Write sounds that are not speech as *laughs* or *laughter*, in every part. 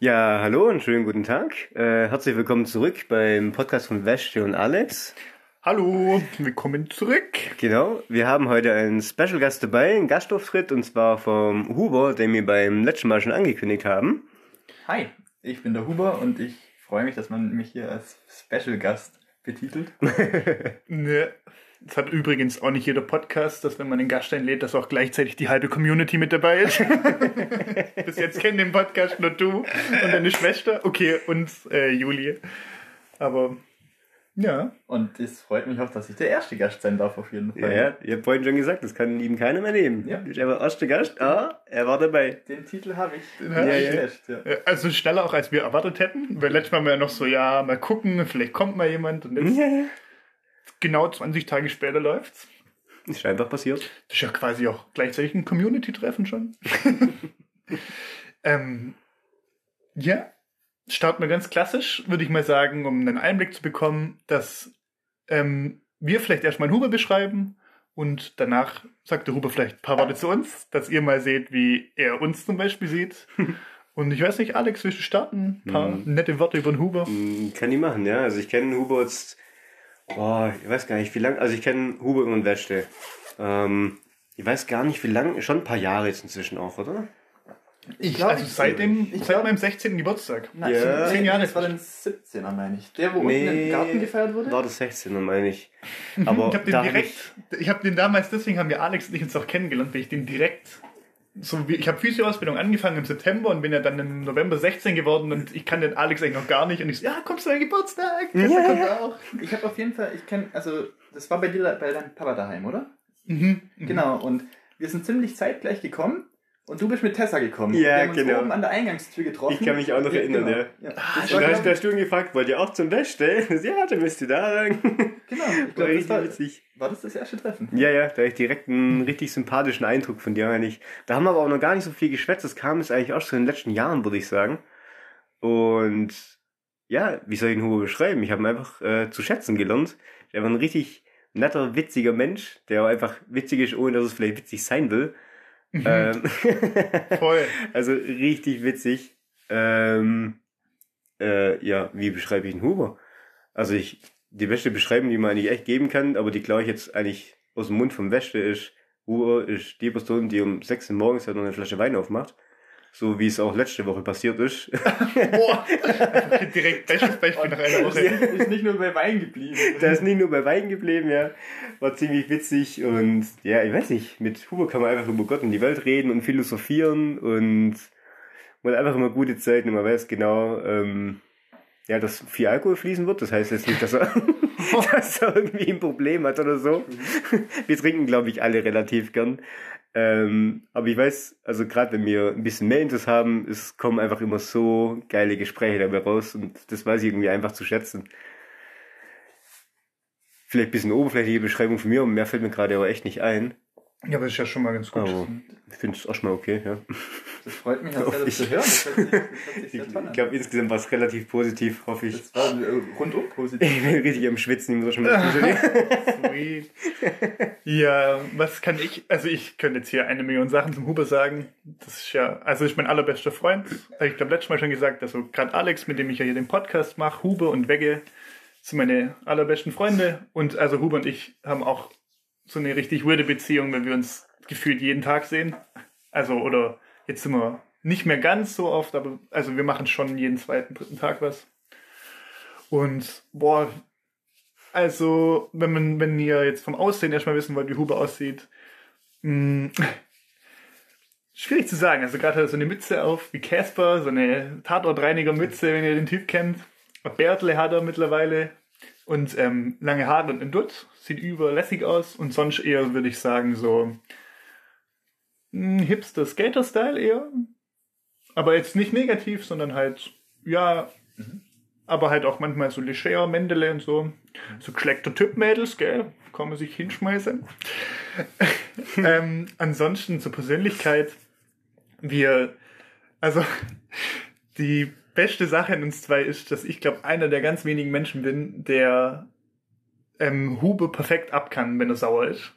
Ja, hallo und schönen guten Tag. Äh, herzlich willkommen zurück beim Podcast von Wäsche und Alex. Hallo, willkommen zurück. Genau, wir haben heute einen Special Gast dabei, einen Gastauftritt und zwar vom Huber, den wir beim letzten Mal schon angekündigt haben. Hi, ich bin der Huber und ich freue mich, dass man mich hier als Special Gast betitelt. *laughs* ne. Das hat übrigens auch nicht jeder Podcast, dass wenn man den Gast einlädt, dass auch gleichzeitig die halbe Community mit dabei ist. *laughs* Bis jetzt kennen den Podcast nur du und deine Schwester. Okay, und äh, Julie. Aber ja. Und es freut mich auch, dass ich der erste Gast sein darf, auf jeden Fall. Ja, ihr habt vorhin schon gesagt, das kann ihm keiner mehr nehmen. Ja. Ich bin der erste Gast, ah, er war dabei. Den Titel habe ich. Den Ja, ich ja. gelöscht, ja. Also schneller auch, als wir erwartet hätten. Weil letztes Mal war ja noch so, ja, mal gucken, vielleicht kommt mal jemand. Und jetzt Ja, genau 20 Tage später läuft's. Ist einfach passiert. Das ist ja quasi auch gleichzeitig ein Community-Treffen schon. *laughs* ähm, ja, starten wir ganz klassisch, würde ich mal sagen, um einen Einblick zu bekommen, dass ähm, wir vielleicht erstmal Huber beschreiben und danach sagt der Huber vielleicht ein paar Worte zu uns, dass ihr mal seht, wie er uns zum Beispiel sieht. *laughs* Und ich weiß nicht, Alex, willst du starten? Ein paar nette Worte über den Huber. Mm, Kann ich machen, ja. Also ich kenne Huber jetzt, boah, ich weiß gar nicht, wie lange, also ich kenne Huber und Wäsche. Ähm, ich weiß gar nicht, wie lange, schon ein paar Jahre jetzt inzwischen auch, oder? Ich, glaub, also seit, dem, ich seit glaub- meinem 16. Geburtstag. Nein, Ja. zehn Zehn Jahre. Das war dann 17er, meine ich. Der, wo unten im Garten gefeiert wurde? War das 16er, meine ich. Aber *laughs* ich habe den direkt, ich, ich habe den damals, deswegen haben wir Alex und ich uns auch kennengelernt, weil ich den direkt, so wie, ich habe Physioausbildung angefangen im September und bin ja dann im November 16 geworden und ich kann den Alex eigentlich noch gar nicht und ich so, ja, kommst du an Geburtstag? Ja. kommt auch. Ich habe auf jeden Fall, ich kenne, also das war bei dir, bei deinem Papa daheim, oder? Mhm. Genau, und wir sind ziemlich zeitgleich gekommen und du bist mit Tessa gekommen. Ja, wir haben uns genau. oben an der Eingangstür getroffen. Ich kann mich auch noch erinnern, genau. ja. ja. Ah, und war, da glaub hast du ihn gefragt, wollt ihr auch zum Wäsche? *laughs* ja, dann müsst ihr da rein. Genau, ich War glaube, das richtig war, witzig. war das das erste Treffen. Ja, ja, da hatte ich direkt einen richtig sympathischen Eindruck von dir eigentlich. Da haben wir aber auch noch gar nicht so viel geschwätzt. Das kam jetzt eigentlich auch schon in den letzten Jahren, würde ich sagen. Und ja, wie soll ich den Hugo beschreiben? Ich habe ihn einfach äh, zu schätzen gelernt. Er war ein richtig netter, witziger Mensch, der auch einfach witzig ist, ohne dass es vielleicht witzig sein will. Ähm, *laughs* Voll. also richtig witzig. Ähm, äh, ja, wie beschreibe ich einen Huber? Also ich, die beste Beschreibung, die man eigentlich echt geben kann, aber die glaube ich jetzt eigentlich aus dem Mund vom Wäsche ist, Huber ist die Person, die um 6 Uhr morgens halt noch eine Flasche Wein aufmacht. So wie es auch letzte Woche passiert ist. Boah. *laughs* Direkt bestes Beispiel nach einer Woche. ist nicht nur bei Wein geblieben. da ist nicht nur bei Wein geblieben, ja. War ziemlich witzig und ja, ich weiß nicht, mit Huber kann man einfach über Gott und die Welt reden und philosophieren und man hat einfach immer gute Zeit und man weiß genau, ähm, ja, dass viel Alkohol fließen wird. Das heißt jetzt nicht, dass er, *laughs* *laughs* dass er irgendwie ein Problem hat oder so. Wir trinken, glaube ich, alle relativ gern. Ähm, aber ich weiß, also gerade wenn wir ein bisschen mehr Intus haben, es kommen einfach immer so geile Gespräche dabei raus und das weiß ich irgendwie einfach zu schätzen. Vielleicht ein bisschen oberflächliche Beschreibung von mir, und mehr fällt mir gerade aber echt nicht ein. Ja, aber das ist ja schon mal ganz gut. Aber ich finde es auch schon mal okay, ja. Das freut mich, *laughs* das zu ich. hören. Das hört sich, das hört sich Ich, glaube, insgesamt war es relativ positiv, hoffe ich. Das war äh, rundum positiv. Ich bin richtig am Schwitzen, ich muss schon mal *laughs* Sweet. Ja, was kann ich, also ich könnte jetzt hier eine Million Sachen zum Huber sagen. Das ist ja, also ist mein allerbester Freund. Ich glaube, letztes Mal schon gesagt, also gerade Alex, mit dem ich ja hier den Podcast mache, Huber und Wegge sind meine allerbesten Freunde. Und also Huber und ich haben auch so eine richtig weirde Beziehung, wenn wir uns gefühlt jeden Tag sehen. Also, oder jetzt sind wir nicht mehr ganz so oft, aber also wir machen schon jeden zweiten, dritten Tag was. Und boah, also, wenn man, wenn ihr jetzt vom Aussehen erstmal wissen wollt, wie Huber aussieht, mh, *laughs* schwierig zu sagen. Also gerade hat er so eine Mütze auf wie Casper, so eine Tatortreiniger-Mütze, wenn ihr den Typ kennt. Bärtle hat er mittlerweile und ähm, lange Haare und ein Dutt. Sieht überlässig aus und sonst eher, würde ich sagen, so mh, Hipster-Skater-Style eher. Aber jetzt nicht negativ, sondern halt, ja, aber halt auch manchmal so leger Mendele und so. So geschleckter Typ-Mädels, gell? Kann man sich hinschmeißen. *laughs* ähm, ansonsten zur Persönlichkeit. Wir, also, die beste Sache in uns zwei ist, dass ich glaube, einer der ganz wenigen Menschen bin, der ähm, Hube perfekt ab kann, wenn er sauer ist.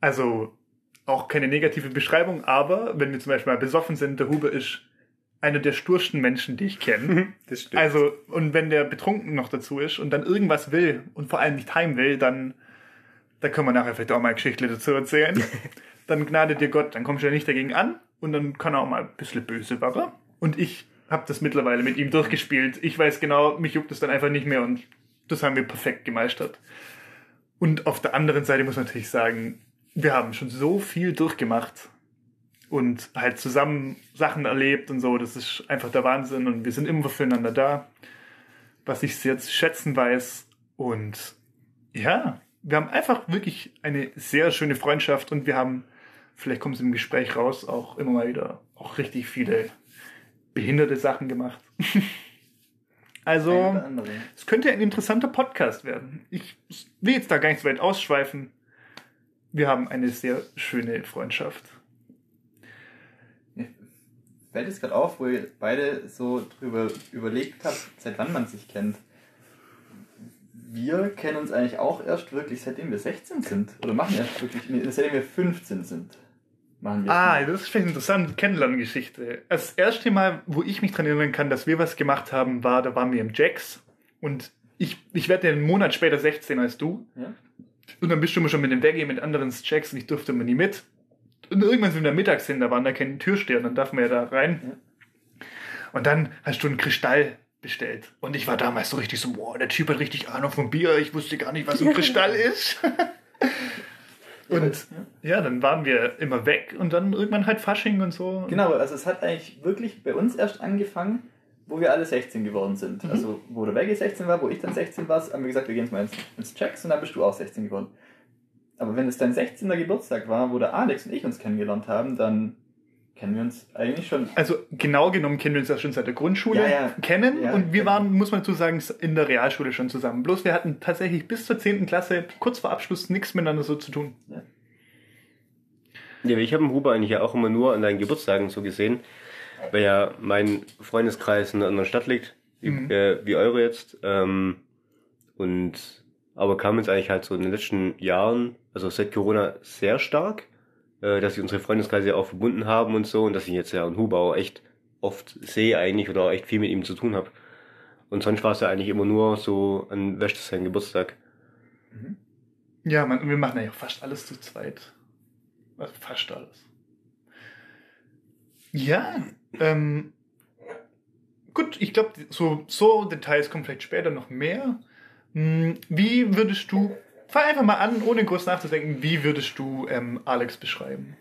Also, auch keine negative Beschreibung, aber wenn wir zum Beispiel mal besoffen sind, der Hube ist einer der stursten Menschen, die ich kenne. *laughs* Das stimmt. Also, und wenn der betrunken noch dazu ist und dann irgendwas will und vor allem nicht heim will, dann, da können wir nachher vielleicht auch mal eine Geschichte dazu erzählen. *laughs* dann gnade dir Gott, dann kommst du ja nicht dagegen an und dann kann er auch mal ein bisschen böse werden. Und ich habe das mittlerweile mit ihm durchgespielt. Ich weiß genau, mich juckt es dann einfach nicht mehr und das haben wir perfekt gemeistert. Und auf der anderen Seite muss man natürlich sagen, wir haben schon so viel durchgemacht und halt zusammen Sachen erlebt und so. Das ist einfach der Wahnsinn und wir sind immer füreinander da, was ich sehr zu schätzen weiß. Und ja, wir haben einfach wirklich eine sehr schöne Freundschaft und wir haben, vielleicht kommt es im Gespräch raus, auch immer mal wieder auch richtig viele behinderte Sachen gemacht. *laughs* also, es könnte ein interessanter Podcast werden. Ich will jetzt da gar nicht so weit ausschweifen. Wir haben eine sehr schöne Freundschaft. Mir fällt es gerade auf, wo ihr beide so drüber überlegt habt, seit wann man sich kennt. Wir kennen uns eigentlich auch erst wirklich, seitdem wir 16 sind. Oder machen erst wirklich, nee, seitdem wir 15 sind. Machen wir Ah, das ist vielleicht interessant, Kennenlerngeschichte. Das erste Mal, wo ich mich dran erinnern kann, dass wir was gemacht haben, war, da waren wir im Jacks und ich, ich werde ja einen Monat später 16 als du. Ja? Und dann bist du immer schon mit dem Weggehen mit anderen Jacks und ich durfte immer nie mit. Und irgendwann sind wir mittags hin, da waren da keine Türsteher und dann darf man ja da rein. Und dann hast du einen Kristall bestellt. Und ich war damals so richtig so, boah, der Typ hat richtig Ahnung vom Bier, ich wusste gar nicht, was ein *laughs* Kristall ist. *laughs* Und ja, dann waren wir immer weg und dann irgendwann halt Fasching und so. Genau, also es hat eigentlich wirklich bei uns erst angefangen, wo wir alle 16 geworden sind. Mhm. Also wo der Wegge 16 war, wo ich dann 16 war, haben wir gesagt, wir gehen jetzt mal ins, ins Checks und dann bist du auch 16 geworden. Aber wenn es dein 16. Geburtstag war, wo der Alex und ich uns kennengelernt haben, dann kennen wir uns eigentlich schon. Also genau genommen kennen wir uns ja schon seit der Grundschule Ja, ja. kennen Ja, und wir genau. waren, muss man dazu sagen, in der Realschule schon zusammen. Bloß wir hatten tatsächlich bis zur 10. Klasse, kurz vor Abschluss, nichts miteinander so zu tun. Ja, ich habe den Huber eigentlich ja auch immer nur an deinen Geburtstagen so gesehen, weil ja mein Freundeskreis in einer anderen Stadt liegt, wie, Mhm. äh, wie eure jetzt. Ähm, und aber kam jetzt eigentlich halt so in den letzten Jahren, also seit Corona, sehr stark, äh, dass sich unsere Freundeskreise auch verbunden haben und so und dass ich jetzt ja Huber auch echt oft sehe eigentlich oder auch echt viel mit ihm zu tun habe. Und sonst war es ja eigentlich immer nur so an Wäscht sein Geburtstag. Ja, man, wir machen ja fast alles zu zweit. Also fast alles. Ja, ähm, gut, ich glaube, so, so Details kommen vielleicht später noch mehr. Hm, Wie würdest du, fang einfach mal an, ohne groß nachzudenken, wie würdest du ähm, Alex beschreiben?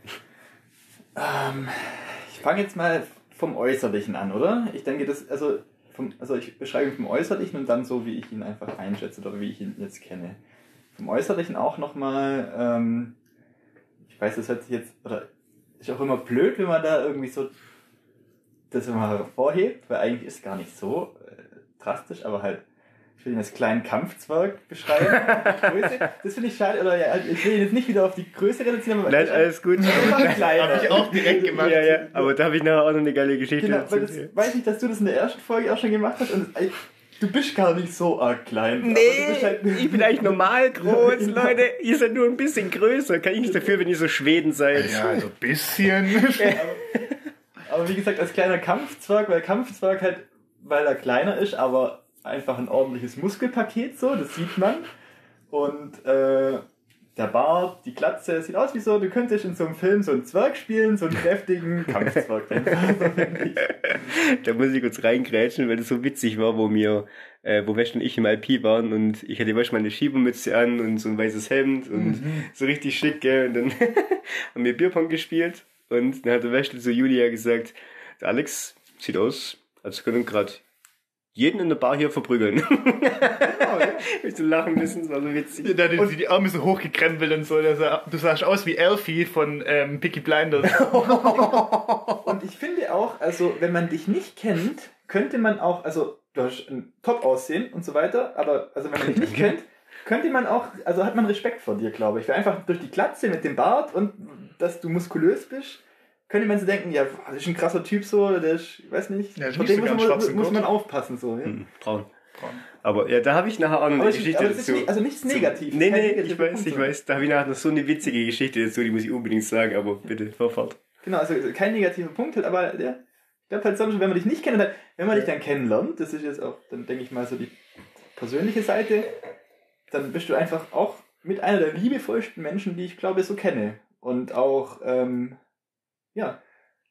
Ähm, ich fange jetzt mal vom Äußerlichen an, oder? Ich denke, das, also, vom, also ich beschreibe ihn vom Äußerlichen und dann so, wie ich ihn einfach einschätze oder wie ich ihn jetzt kenne. Vom Äußerlichen auch nochmal, ähm, ich weiß, das hört sich jetzt, oder ist auch immer blöd, wenn man da irgendwie so das immer hervorhebt, weil eigentlich ist gar nicht so äh, drastisch, aber halt, ich will ihn als kleinen Kampfzwerg beschreiben. Größe, das finde ich schade, oder ja, ich will ihn jetzt nicht wieder auf die Größe reduzieren, aber Nein, alles gut. *laughs* Immer kleiner. Hab ich auch direkt gemacht. Ja, ja, aber da habe ich nachher auch noch eine geile Geschichte Genau, dazu. weil das weiß ich, dass du das in der ersten Folge auch schon gemacht hast und ey, du bist gar nicht so arg klein. aber du bist halt- ich bin eigentlich normal groß, *laughs* Genau. Leute. Ihr seid nur ein bisschen größer. Kann ich nichts dafür, wenn ihr so Schweden seid. Ja, also ein bisschen. *laughs* Aber wie gesagt, als kleiner Kampfzwerg, weil Kampfzwerg halt, weil er kleiner ist, aber einfach ein ordentliches Muskelpaket so, das sieht man. Und äh, der Bart, die Glatze, sieht aus wie so, du könntest in so einem Film so einen Zwerg spielen, so einen *laughs* kräftigen Kampfzwerg. *laughs* Da muss ich kurz reingrätschen, weil das so witzig war, wo wir, äh, wo Wesch und ich im IP waren und ich hatte Wesch meine Schiebermütze an und so ein weißes Hemd und so richtig schick, gell. Und dann *laughs* haben wir Bierpong gespielt und dann hat der Wesch zu Julia gesagt, der Alex sieht aus, als können gerade jeden in der Bar hier verprügeln. *laughs* ich so lachen müssen, das war so witzig. Da hat die, die Arme so hochgekrempelt und so. Sah, du sahst aus wie Elfie von ähm, Picky Blinders. *laughs* Und ich finde auch, also wenn man dich nicht kennt, könnte man auch, also du hast ein Top-Aussehen und so weiter, aber also wenn man dich nicht *laughs* kennt, könnte man auch, also hat man Respekt vor dir, glaube ich. Weil einfach durch die Glatze mit dem Bart und dass du muskulös bist, könnte man so denken, ja, das ist ein krasser Typ so, der ist, ich weiß nicht, Ja, nicht dem muss, man, muss man aufpassen so. Ja. Hm, Braun. Aber ja, da habe ich nachher auch noch eine Geschichte ist dazu. nicht, also nichts Negatives. Nee, nee, ich weiß, Punkt, ich weiß. Da habe ich nachher noch so eine witzige Geschichte dazu, die muss ich unbedingt sagen, aber bitte, fahr fort. Genau, also kein negativer Punkt, halt, aber der, ich glaube halt sonst, wenn man dich nicht kennt, dann, wenn man dich dann kennenlernt, das ist jetzt auch, dann denke ich mal so die persönliche Seite, dann bist du einfach auch mit einer der liebevollsten Menschen, die ich glaube so kenne. Und auch, ähm, ja,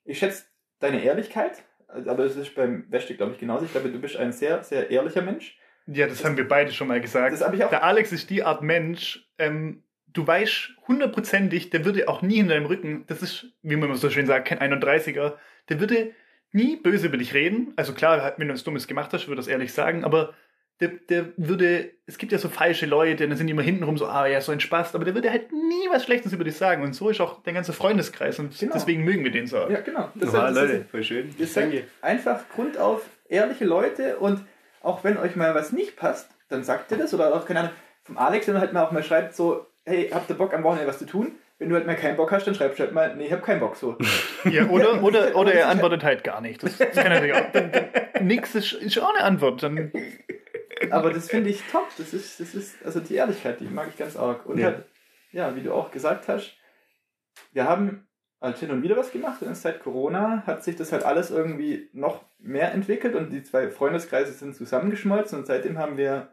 ich schätze deine Ehrlichkeit, aber das ist beim Weste, glaube ich, genauso. Ich glaube, du bist ein sehr, sehr ehrlicher Mensch. Ja, das, das haben wir beide schon mal gesagt. Das habe ich auch. Der Alex ist die Art Mensch, ähm, du weißt hundertprozentig, der würde auch nie in deinem Rücken, das ist, wie man so schön sagt, kein 31er, der würde nie böse über dich reden. Also klar, wenn du was Dummes gemacht hast, würde das ehrlich sagen, aber der, der würde, es gibt ja so falsche Leute, dann sind die immer hintenrum so, ah ja, so ein Spaß, aber der würde halt nie was Schlechtes über dich sagen. Und so ist auch der ganze Freundeskreis und genau. deswegen mögen wir den so. Ja, genau. Das, Oha, das Leute, ist, voll schön. Das sind einfach grundauf ehrliche Leute und auch wenn euch mal was nicht passt, dann sagt ihr das oder auch, keine Ahnung, vom Alex, wenn er halt mal auch mal schreibt so, hey, habt ihr Bock am Wochenende was zu tun? Wenn du halt mal keinen Bock hast, dann schreibst du halt mal, nee, ich hab keinen Bock so. *laughs* Ja, oder, *laughs* oder, oder er antwortet halt gar nicht. Das, das kann natürlich auch. Dann, *laughs* dann, nix ist, ist auch eine Antwort. Dann aber das finde ich top. Das ist, das ist, also die Ehrlichkeit, die mag ich ganz arg. Und ja. halt, ja, wie du auch gesagt hast, wir haben halt hin und wieder was gemacht und seit Corona hat sich das halt alles irgendwie noch mehr entwickelt und die zwei Freundeskreise sind zusammengeschmolzen und seitdem haben wir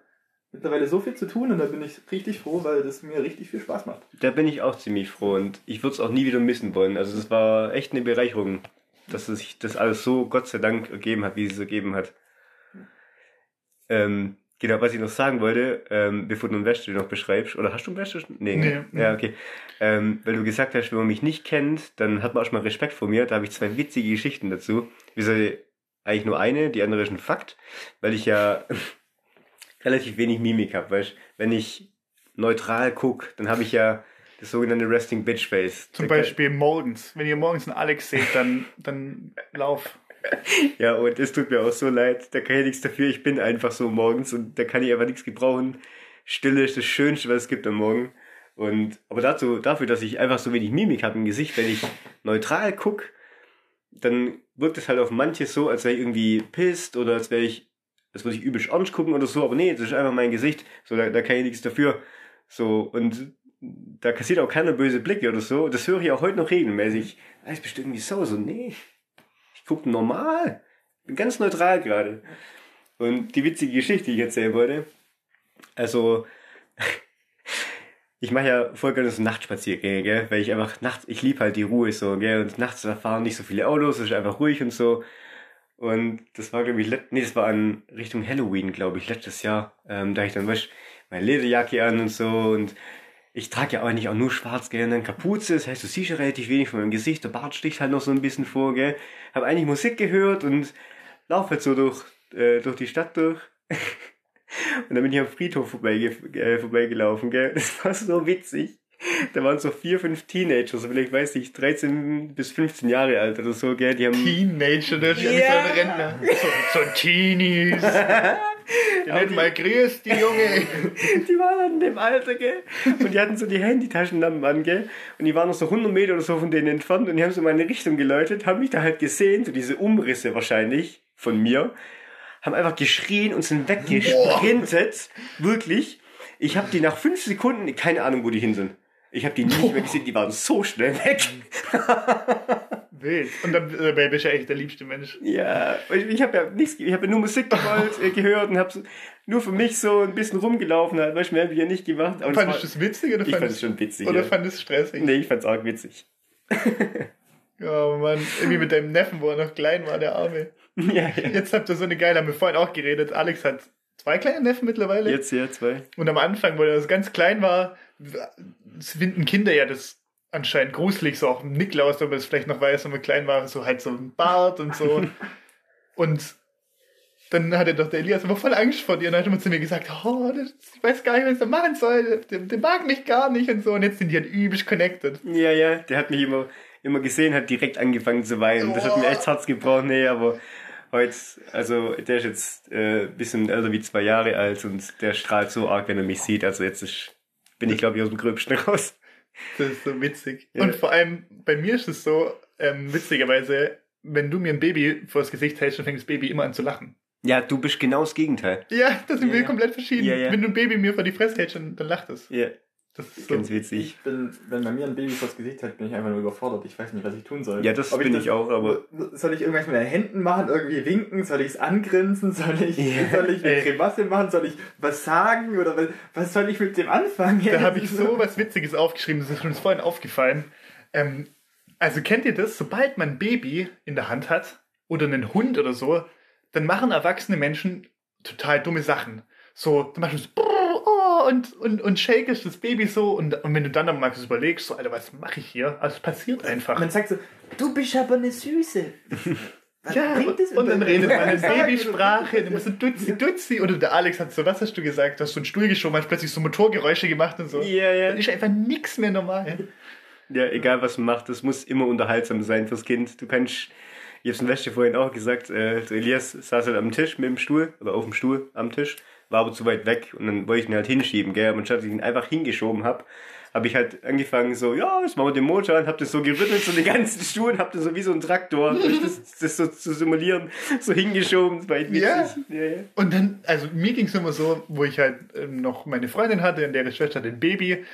mittlerweile so viel zu tun und da bin ich richtig froh, weil das mir richtig viel Spaß macht. Da bin ich auch ziemlich froh und ich würde es auch nie wieder missen wollen. Also es war echt eine Bereicherung, dass sich das alles so Gott sei Dank ergeben hat, wie es ergeben hat. Ähm, genau, was ich noch sagen wollte, ähm, bevor du einen Wäsche noch beschreibst, oder hast du einen Wäsche? Nee, nee. Ja, okay. Ähm, weil du gesagt hast, wenn man mich nicht kennt, dann hat man auch schon mal Respekt vor mir. Da habe ich zwei witzige Geschichten dazu. Wieso eigentlich nur eine, die andere ist ein Fakt, weil ich ja *laughs* relativ wenig Mimik habe, weißt wenn ich neutral gucke, dann habe ich ja das sogenannte Resting Bitch Face. Zum Beispiel morgens. Wenn ihr morgens einen Alex seht, dann, dann lauf. *laughs* ja, und es tut mir auch so leid. Da kann ich nichts dafür. Ich bin einfach so morgens und da kann ich einfach nichts gebrauchen. Stille ist das Schönste, was es gibt am Morgen. Und, aber dazu, dafür, dass ich einfach so wenig Mimik habe im Gesicht, wenn ich neutral gucke, dann wirkt es halt auf manche so, als wäre ich irgendwie pisst oder als wäre ich, als würde ich übelst ernst gucken oder so. Aber nee, das ist einfach mein Gesicht. So, da, da kann ich nichts dafür. So, und da kassiert auch keiner böse Blicke oder so. Das höre ich auch heute noch regelmäßig. Das ist bestimmt irgendwie so, so, nee gucke normal. Bin ganz neutral gerade. Und die witzige Geschichte, die ich erzählen wollte. Also, *laughs* ich mache ja voll gerne so Nachtspaziergänge, gell? Weil ich einfach nachts, ich liebe halt die Ruhe so, gell? Und nachts da fahren nicht so viele Autos, es ist einfach ruhig und so. Und das war, glaube ich, nee, das war an Richtung Halloween, glaube ich, letztes Jahr. Ähm, da ich dann, weißt meine Lederjacke an und so und ich trage ja eigentlich auch nur schwarz, gell, und dann Kapuze, das heißt, du siehst ja relativ wenig von meinem Gesicht, der Bart sticht halt noch so ein bisschen vor, gell. Hab eigentlich Musik gehört und lauf halt so durch, äh, durch die Stadt durch. *laughs* und dann bin ich am Friedhof vorbei, äh, vorbeigelaufen, gell. Das war so witzig. Da waren so vier, fünf Teenager, so vielleicht weiß ich, 13 bis 15 Jahre alt oder so, gell, die haben... Teenager, das ist ja yeah. so ein Rentner. So, so Teenies. *laughs* Den hätten mal grüßt, die Junge. *laughs* die waren dann in dem Alter, gell? Und die hatten so die Handytaschenlampen an, gell? Und die waren noch so 100 Meter oder so von denen entfernt und die haben so meine Richtung geläutet, haben mich da halt gesehen, so diese Umrisse wahrscheinlich von mir, haben einfach geschrien und sind weggesprintet. Boah. Wirklich. Ich habe die nach fünf Sekunden, keine Ahnung, wo die hin sind. Ich habe die nicht mehr gesehen, die waren so schnell weg. *laughs* Wild. Und dann äh, bist du ja echt der liebste Mensch. Ja, ich, ich habe ja nichts, ich habe ja nur Musik gewollt, äh, gehört und habe so, nur für mich so ein bisschen rumgelaufen, halt, weil mehr habe ich ja nicht gemacht. Aber fandest du es witzig oder ich fand es schon witzig? Oder ja. fand es stressig? Nee, ich fand es auch witzig. ja, Mann, irgendwie mit deinem Neffen, wo er noch klein war, der Arme. *laughs* Ja, ja. Jetzt habt ihr so eine geile, haben wir vorhin auch geredet. Alex hat zwei kleine Neffen mittlerweile. Jetzt ja, zwei. Und am Anfang, wo er das ganz klein war, finden Kinder ja das anscheinend gruselig, so auch Niklaus, ob er es vielleicht noch weiß, wenn man klein war, so halt so ein Bart und so. *laughs* und dann hatte doch der Elias immer voll Angst vor dir und dann hat er zu mir gesagt, oh, das, ich weiß gar nicht, was er machen soll, der, der, mag mich gar nicht und so und jetzt sind die halt übelst connected. Ja, ja, der hat mich immer, immer gesehen, hat direkt angefangen zu weinen. Oh. Das hat mir echt Herz gebraucht, nee, aber heute, also der ist jetzt äh, bisschen älter wie zwei Jahre alt und der strahlt so arg, wenn er mich sieht, also jetzt ist, bin ich glaube ich aus dem Gröbsten *laughs* raus. Das ist so witzig. Ja. Und vor allem, bei mir ist es so, ähm, witzigerweise, wenn du mir ein Baby vor das Gesicht hältst, dann fängt das Baby immer an zu lachen. Ja, du bist genau das Gegenteil. Ja, das sind ja, wir ja. komplett verschieden. Ja, Wenn du ein Baby mir vor die Fresse hältst, dann, dann lacht es. Ja. Das ist so. Ganz witzig. Ich bin, wenn bei mir ein Baby vors Gesicht hat, bin ich einfach nur überfordert. Ich weiß nicht, was ich tun soll. Ja, das Ob bin ich auch, aber- Soll ich irgendwas mit den Händen machen, irgendwie winken? Soll ich es angrinsen? Soll ich, Ja. soll ich eine. Grimasse machen? Soll ich was sagen? Oder was, was soll ich mit dem anfangen? Da *laughs* habe ich so was Witziges aufgeschrieben, das ist uns vorhin aufgefallen. Ähm, also kennt ihr das? Sobald man ein Baby in der Hand hat oder einen Hund oder so, dann machen erwachsene Menschen total dumme Sachen. So, dann machst du so, oh, und, und, und shakest das Baby so und, und wenn du dann mal so überlegst, so, Alter, was mache ich hier? Also es passiert einfach. Man sagt so, du bist aber eine Süße. Was Ja, und dann redet man in *laughs* Babysprache, dann musst du Dutzi, Dutzi, oder der Alex hat so, was hast du gesagt, du hast so einen Stuhl geschoben, hast plötzlich so Motorgeräusche gemacht und so. Ja, ja. Dann ist einfach nichts mehr normal. Ja, egal was man macht, das muss immer unterhaltsam sein fürs Kind. Du kannst, ich hab's in Wäsche vorhin auch gesagt, äh, Elias saß halt am Tisch mit dem Stuhl, oder auf dem Stuhl am Tisch, war aber zu weit weg und dann wollte ich ihn halt hinschieben, gell, und statt ich ihn einfach hingeschoben hab, habe ich halt angefangen so, ja, jetzt machen wir den Motor an, hab das so gerüttelt, so den ganzen Stuhl, und hab das so wie so ein Traktor, *laughs* das, das so zu simulieren, so hingeschoben, echt witzig. Ja. Ja, ja. Und dann, also mir ging es immer so, wo ich halt ähm, noch meine Freundin hatte und deren Schwester ein Baby.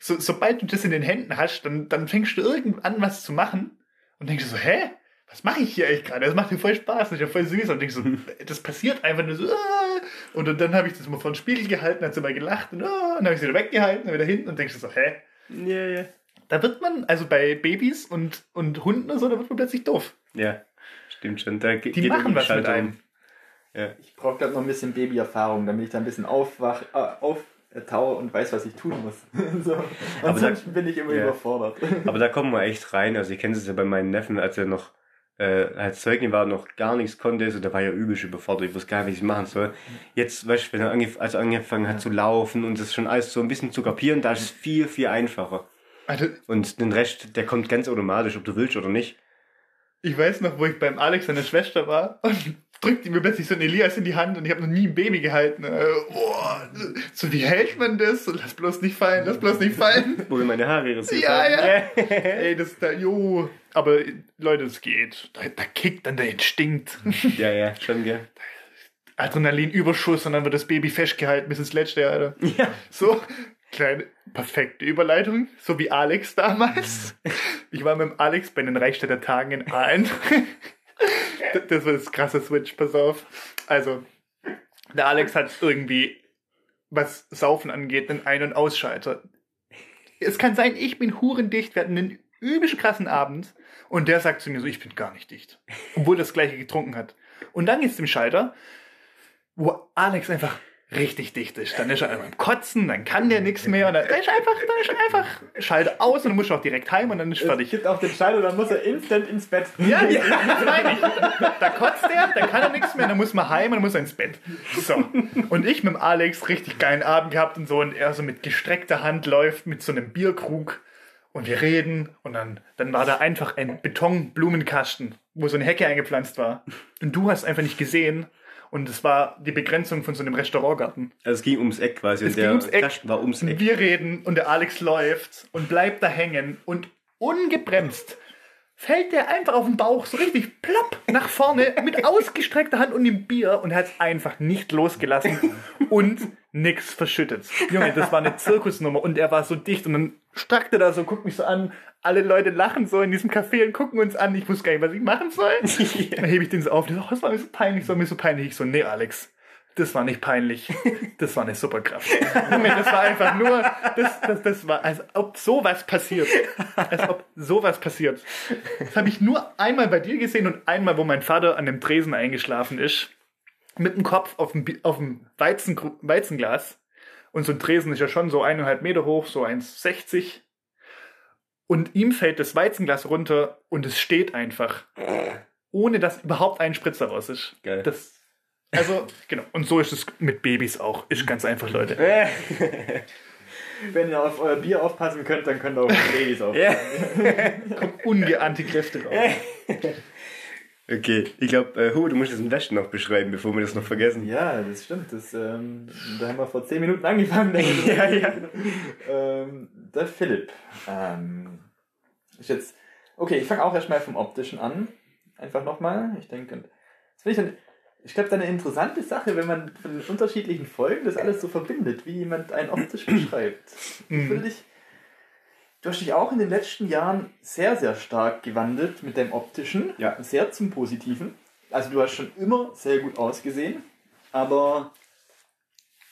So, sobald du das in den Händen hast, dann, dann fängst du irgendwann an, was zu machen und denkst du so, hä? Was mache ich hier eigentlich gerade? Das macht mir voll Spaß, das ist ja voll süß. Und denkst so, *laughs* das passiert einfach nur so. ah. Und dann, habe ich das mal vor den Spiegel gehalten, hat sie mal gelacht und, ah, und dann habe ich sie wieder weggehalten, dann wieder hinten und denkst du so, hä? Ja, ja. Da wird man, also bei Babys und, und Hunden und so, da wird man plötzlich doof. Ja, stimmt schon. Da Die geht machen was mit um. einem. Ja. Ich brauche gerade noch ein bisschen Babyerfahrung, damit ich da ein bisschen aufwach, äh, auftaue und weiß, was ich tun muss. *laughs* so. Ansonsten bin ich immer ja. überfordert. Aber da kommen wir echt rein. Also ich kenne es ja bei meinen Neffen, als er noch äh, als Zeugling war, noch gar nichts konnte, so, da war ja übelst überfordert. Ich wusste gar nicht, wie ich es machen soll. Jetzt, weißt du, wenn er angef also angefangen hat zu laufen und das schon alles so ein bisschen zu kapieren, da ist es viel, viel einfacher. Also, Und den Rest, der kommt ganz automatisch, ob du willst oder nicht. Ich weiß noch, wo ich beim Alex seiner Schwester war und drückte mir plötzlich so ein Elias in die Hand und ich habe noch nie ein Baby gehalten. Äh, oh, so wie hält man das? Lass bloß nicht fallen, lass bloß nicht fallen. *laughs* Wo wir meine Haare rasiert Ja, ja. *laughs* Ey, das da, jo. Aber Leute, es geht. Da, da kickt dann der Instinkt. *laughs* ja, ja, schon, gell. Adrenalinüberschuss und dann wird das Baby festgehalten bis ins letzte, Alter. Ja. So, kleine, perfekte Überleitung, so wie Alex damals. Ich war mit dem Alex bei den Reichstädter Tagen in Aalen. Das- war das krasse Switch, pass auf. Also, der Alex hat irgendwie, was Saufen angeht, einen Ein- und Ausschalter. Es kann sein, ich bin hurendicht, wir hatten einen übelst krassen Abend und der sagt zu mir so, ich bin gar nicht dicht. Obwohl das gleiche getrunken hat. Und dann geht's zum Schalter, wo Alex einfach richtig dicht ist. Dann ist er einfach am Kotzen, dann kann der nichts mehr und dann ist einfach, dann ist einfach Schalter aus und dann muss er auch direkt heim und dann ist Es fertig. gibt auf den Schalter, dann muss er instant ins Bett. Ja, ja, das meine ich. Da kotzt er, dann kann er nichts mehr, dann muss man heim und dann muss er ins Bett. So. Und ich mit dem Alex richtig geilen Abend gehabt und so und er so mit gestreckter Hand läuft mit so einem Bierkrug und wir reden und dann, dann war da einfach ein Betonblumenkasten, wo so eine Hecke eingepflanzt war. Und du hast einfach nicht gesehen und es war die Begrenzung von so einem Restaurantgarten. Also es ging ums Eck quasi Es und ging der ums Eck. Kasten war ums Eck. wir reden und der Alex läuft und bleibt da hängen und ungebremst fällt der einfach auf den Bauch so richtig plopp nach vorne mit ausgestreckter Hand und dem Bier und hat es einfach nicht losgelassen und nix verschüttet. Junge, das war eine Zirkusnummer und er war so dicht und dann strackte da so, guckt mich so an, alle Leute lachen so in diesem Café und gucken uns an, ich wusste gar nicht, was ich machen soll. *laughs* Dann hebe ich den so auf, so, oh, das war mir so peinlich, das war mir so peinlich. Ich so, nee, Alex, das war nicht peinlich. *laughs* Das war eine Superkraft. Das war einfach nur, das, das, das war, als ob sowas passiert. Als ob sowas passiert. Das habe ich nur einmal bei dir gesehen und einmal, wo mein Vater an dem Tresen eingeschlafen ist. Mit dem Kopf auf dem, auf dem Weizen, Weizenglas. Und so ein Tresen ist ja schon so eineinhalb Meter hoch, so 1,60. Und ihm fällt das Weizenglas runter und es steht einfach. Ohne dass überhaupt ein Spritzer raus ist. Geil. Das, also, genau. Und so ist es mit Babys auch. Ist ganz einfach, Leute. *laughs* Wenn ihr auf euer Bier aufpassen könnt, dann könnt ihr auch auf die Babys *laughs* aufpassen. Ja. Kommen ungeahnte Kräfte raus. *laughs* Okay, ich glaube, äh, Hu, du musst das im Westen noch beschreiben, bevor wir das noch vergessen. Ja, das stimmt. Das, ähm, da haben wir vor 10 Minuten angefangen. denke ich. Ja, ja. Ähm, der Philipp. Ähm, ist jetzt. Okay, ich fange auch erstmal vom Optischen an. Einfach nochmal. Ich denke, das finde ich dann. Ich glaube, eine interessante Sache, wenn man von den unterschiedlichen Folgen das alles so verbindet, wie jemand einen optisch beschreibt. Ich Mhm. will dich, du hast dich auch in den letzten Jahren sehr, sehr stark gewandelt mit deinem optischen. Ja. Sehr zum Positiven. Also du hast schon immer sehr gut ausgesehen, aber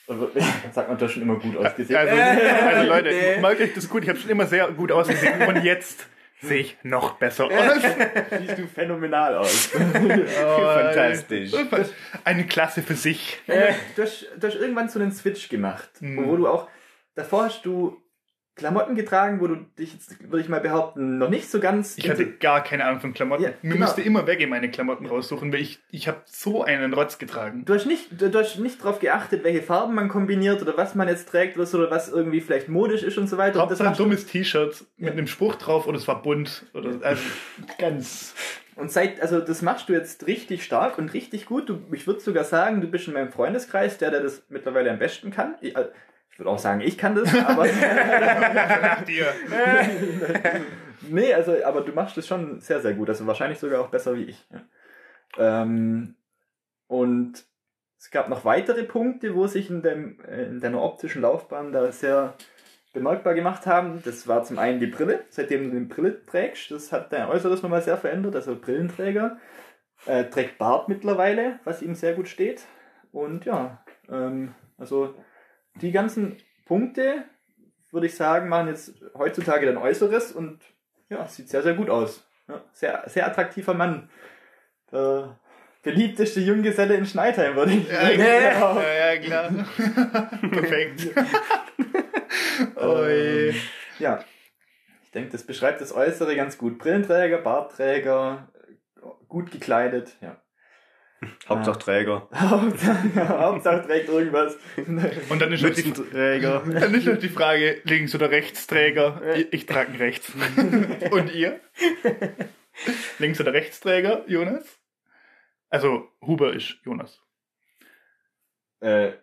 oder, sagt man, du hast schon immer gut ausgesehen. Also, also *laughs* Leute, Nee. merkt euch das gut. Ich habe schon immer sehr gut ausgesehen und jetzt sehe ich noch besser aus. *laughs* siehst du phänomenal aus. *laughs* Fantastisch. Eine Klasse für sich. Äh, du, hast, du hast irgendwann so einen Switch gemacht, Mhm. wo du auch, davor hast du Klamotten getragen, wo du dich jetzt, würde ich mal behaupten, noch nicht so ganz... Ich hatte gar keine Ahnung von Klamotten. Ja, Mir genau. musste immer Wegge meine Klamotten raussuchen, weil ich, ich habe so einen Rotz getragen. Du hast nicht, du, du hast nicht darauf geachtet, welche Farben man kombiniert oder was man jetzt trägt oder so, oder was irgendwie vielleicht modisch ist und so weiter. Und das Hauptsache ein dummes T-Shirt mit Ja. einem Spruch drauf oder es war bunt. Oder, also ganz. Und seit, also das machst du jetzt richtig stark und richtig gut. Du, ich würde sogar sagen, du bist in meinem Freundeskreis der, der das mittlerweile am besten kann. Ich, ich würde auch sagen, ich kann das, *laughs* aber Nach dir. *laughs* nee, also aber du machst das schon sehr, sehr gut. Also wahrscheinlich sogar auch besser wie ich. Ähm, und es gab noch weitere Punkte, wo sich in, dem, äh, in deiner optischen Laufbahn da sehr bemerkbar gemacht haben. Das war zum einen die Brille. Seitdem du eine Brille trägst, das hat dein Äußeres nochmal sehr verändert. Also Brillenträger. Äh, trägt Bart mittlerweile, was ihm sehr gut steht. Und ja, ähm, also die ganzen Punkte, würde ich sagen, machen jetzt heutzutage dein Äußeres und ja, sieht sehr, sehr gut aus. Ja, sehr, sehr attraktiver Mann. Der beliebteste Junggeselle in Schneidheim, würde ich Ja, sagen. ja, ja, klar. *laughs* Perfekt. *laughs* Oi. Ähm, ja, ich denke, das beschreibt das Äußere ganz gut. Brillenträger, Bartträger, gut gekleidet, ja. *laughs* Hauptsache Träger. *laughs* Hauptsache, trägt irgendwas. *laughs* Und dann ist, noch die, Mützenträger. dann ist noch die Frage, links oder rechtsträger? Ich, ich trage einen rechts. Und ihr? Links oder rechtsträger, Jonas? Also, Huber ist Jonas. äh,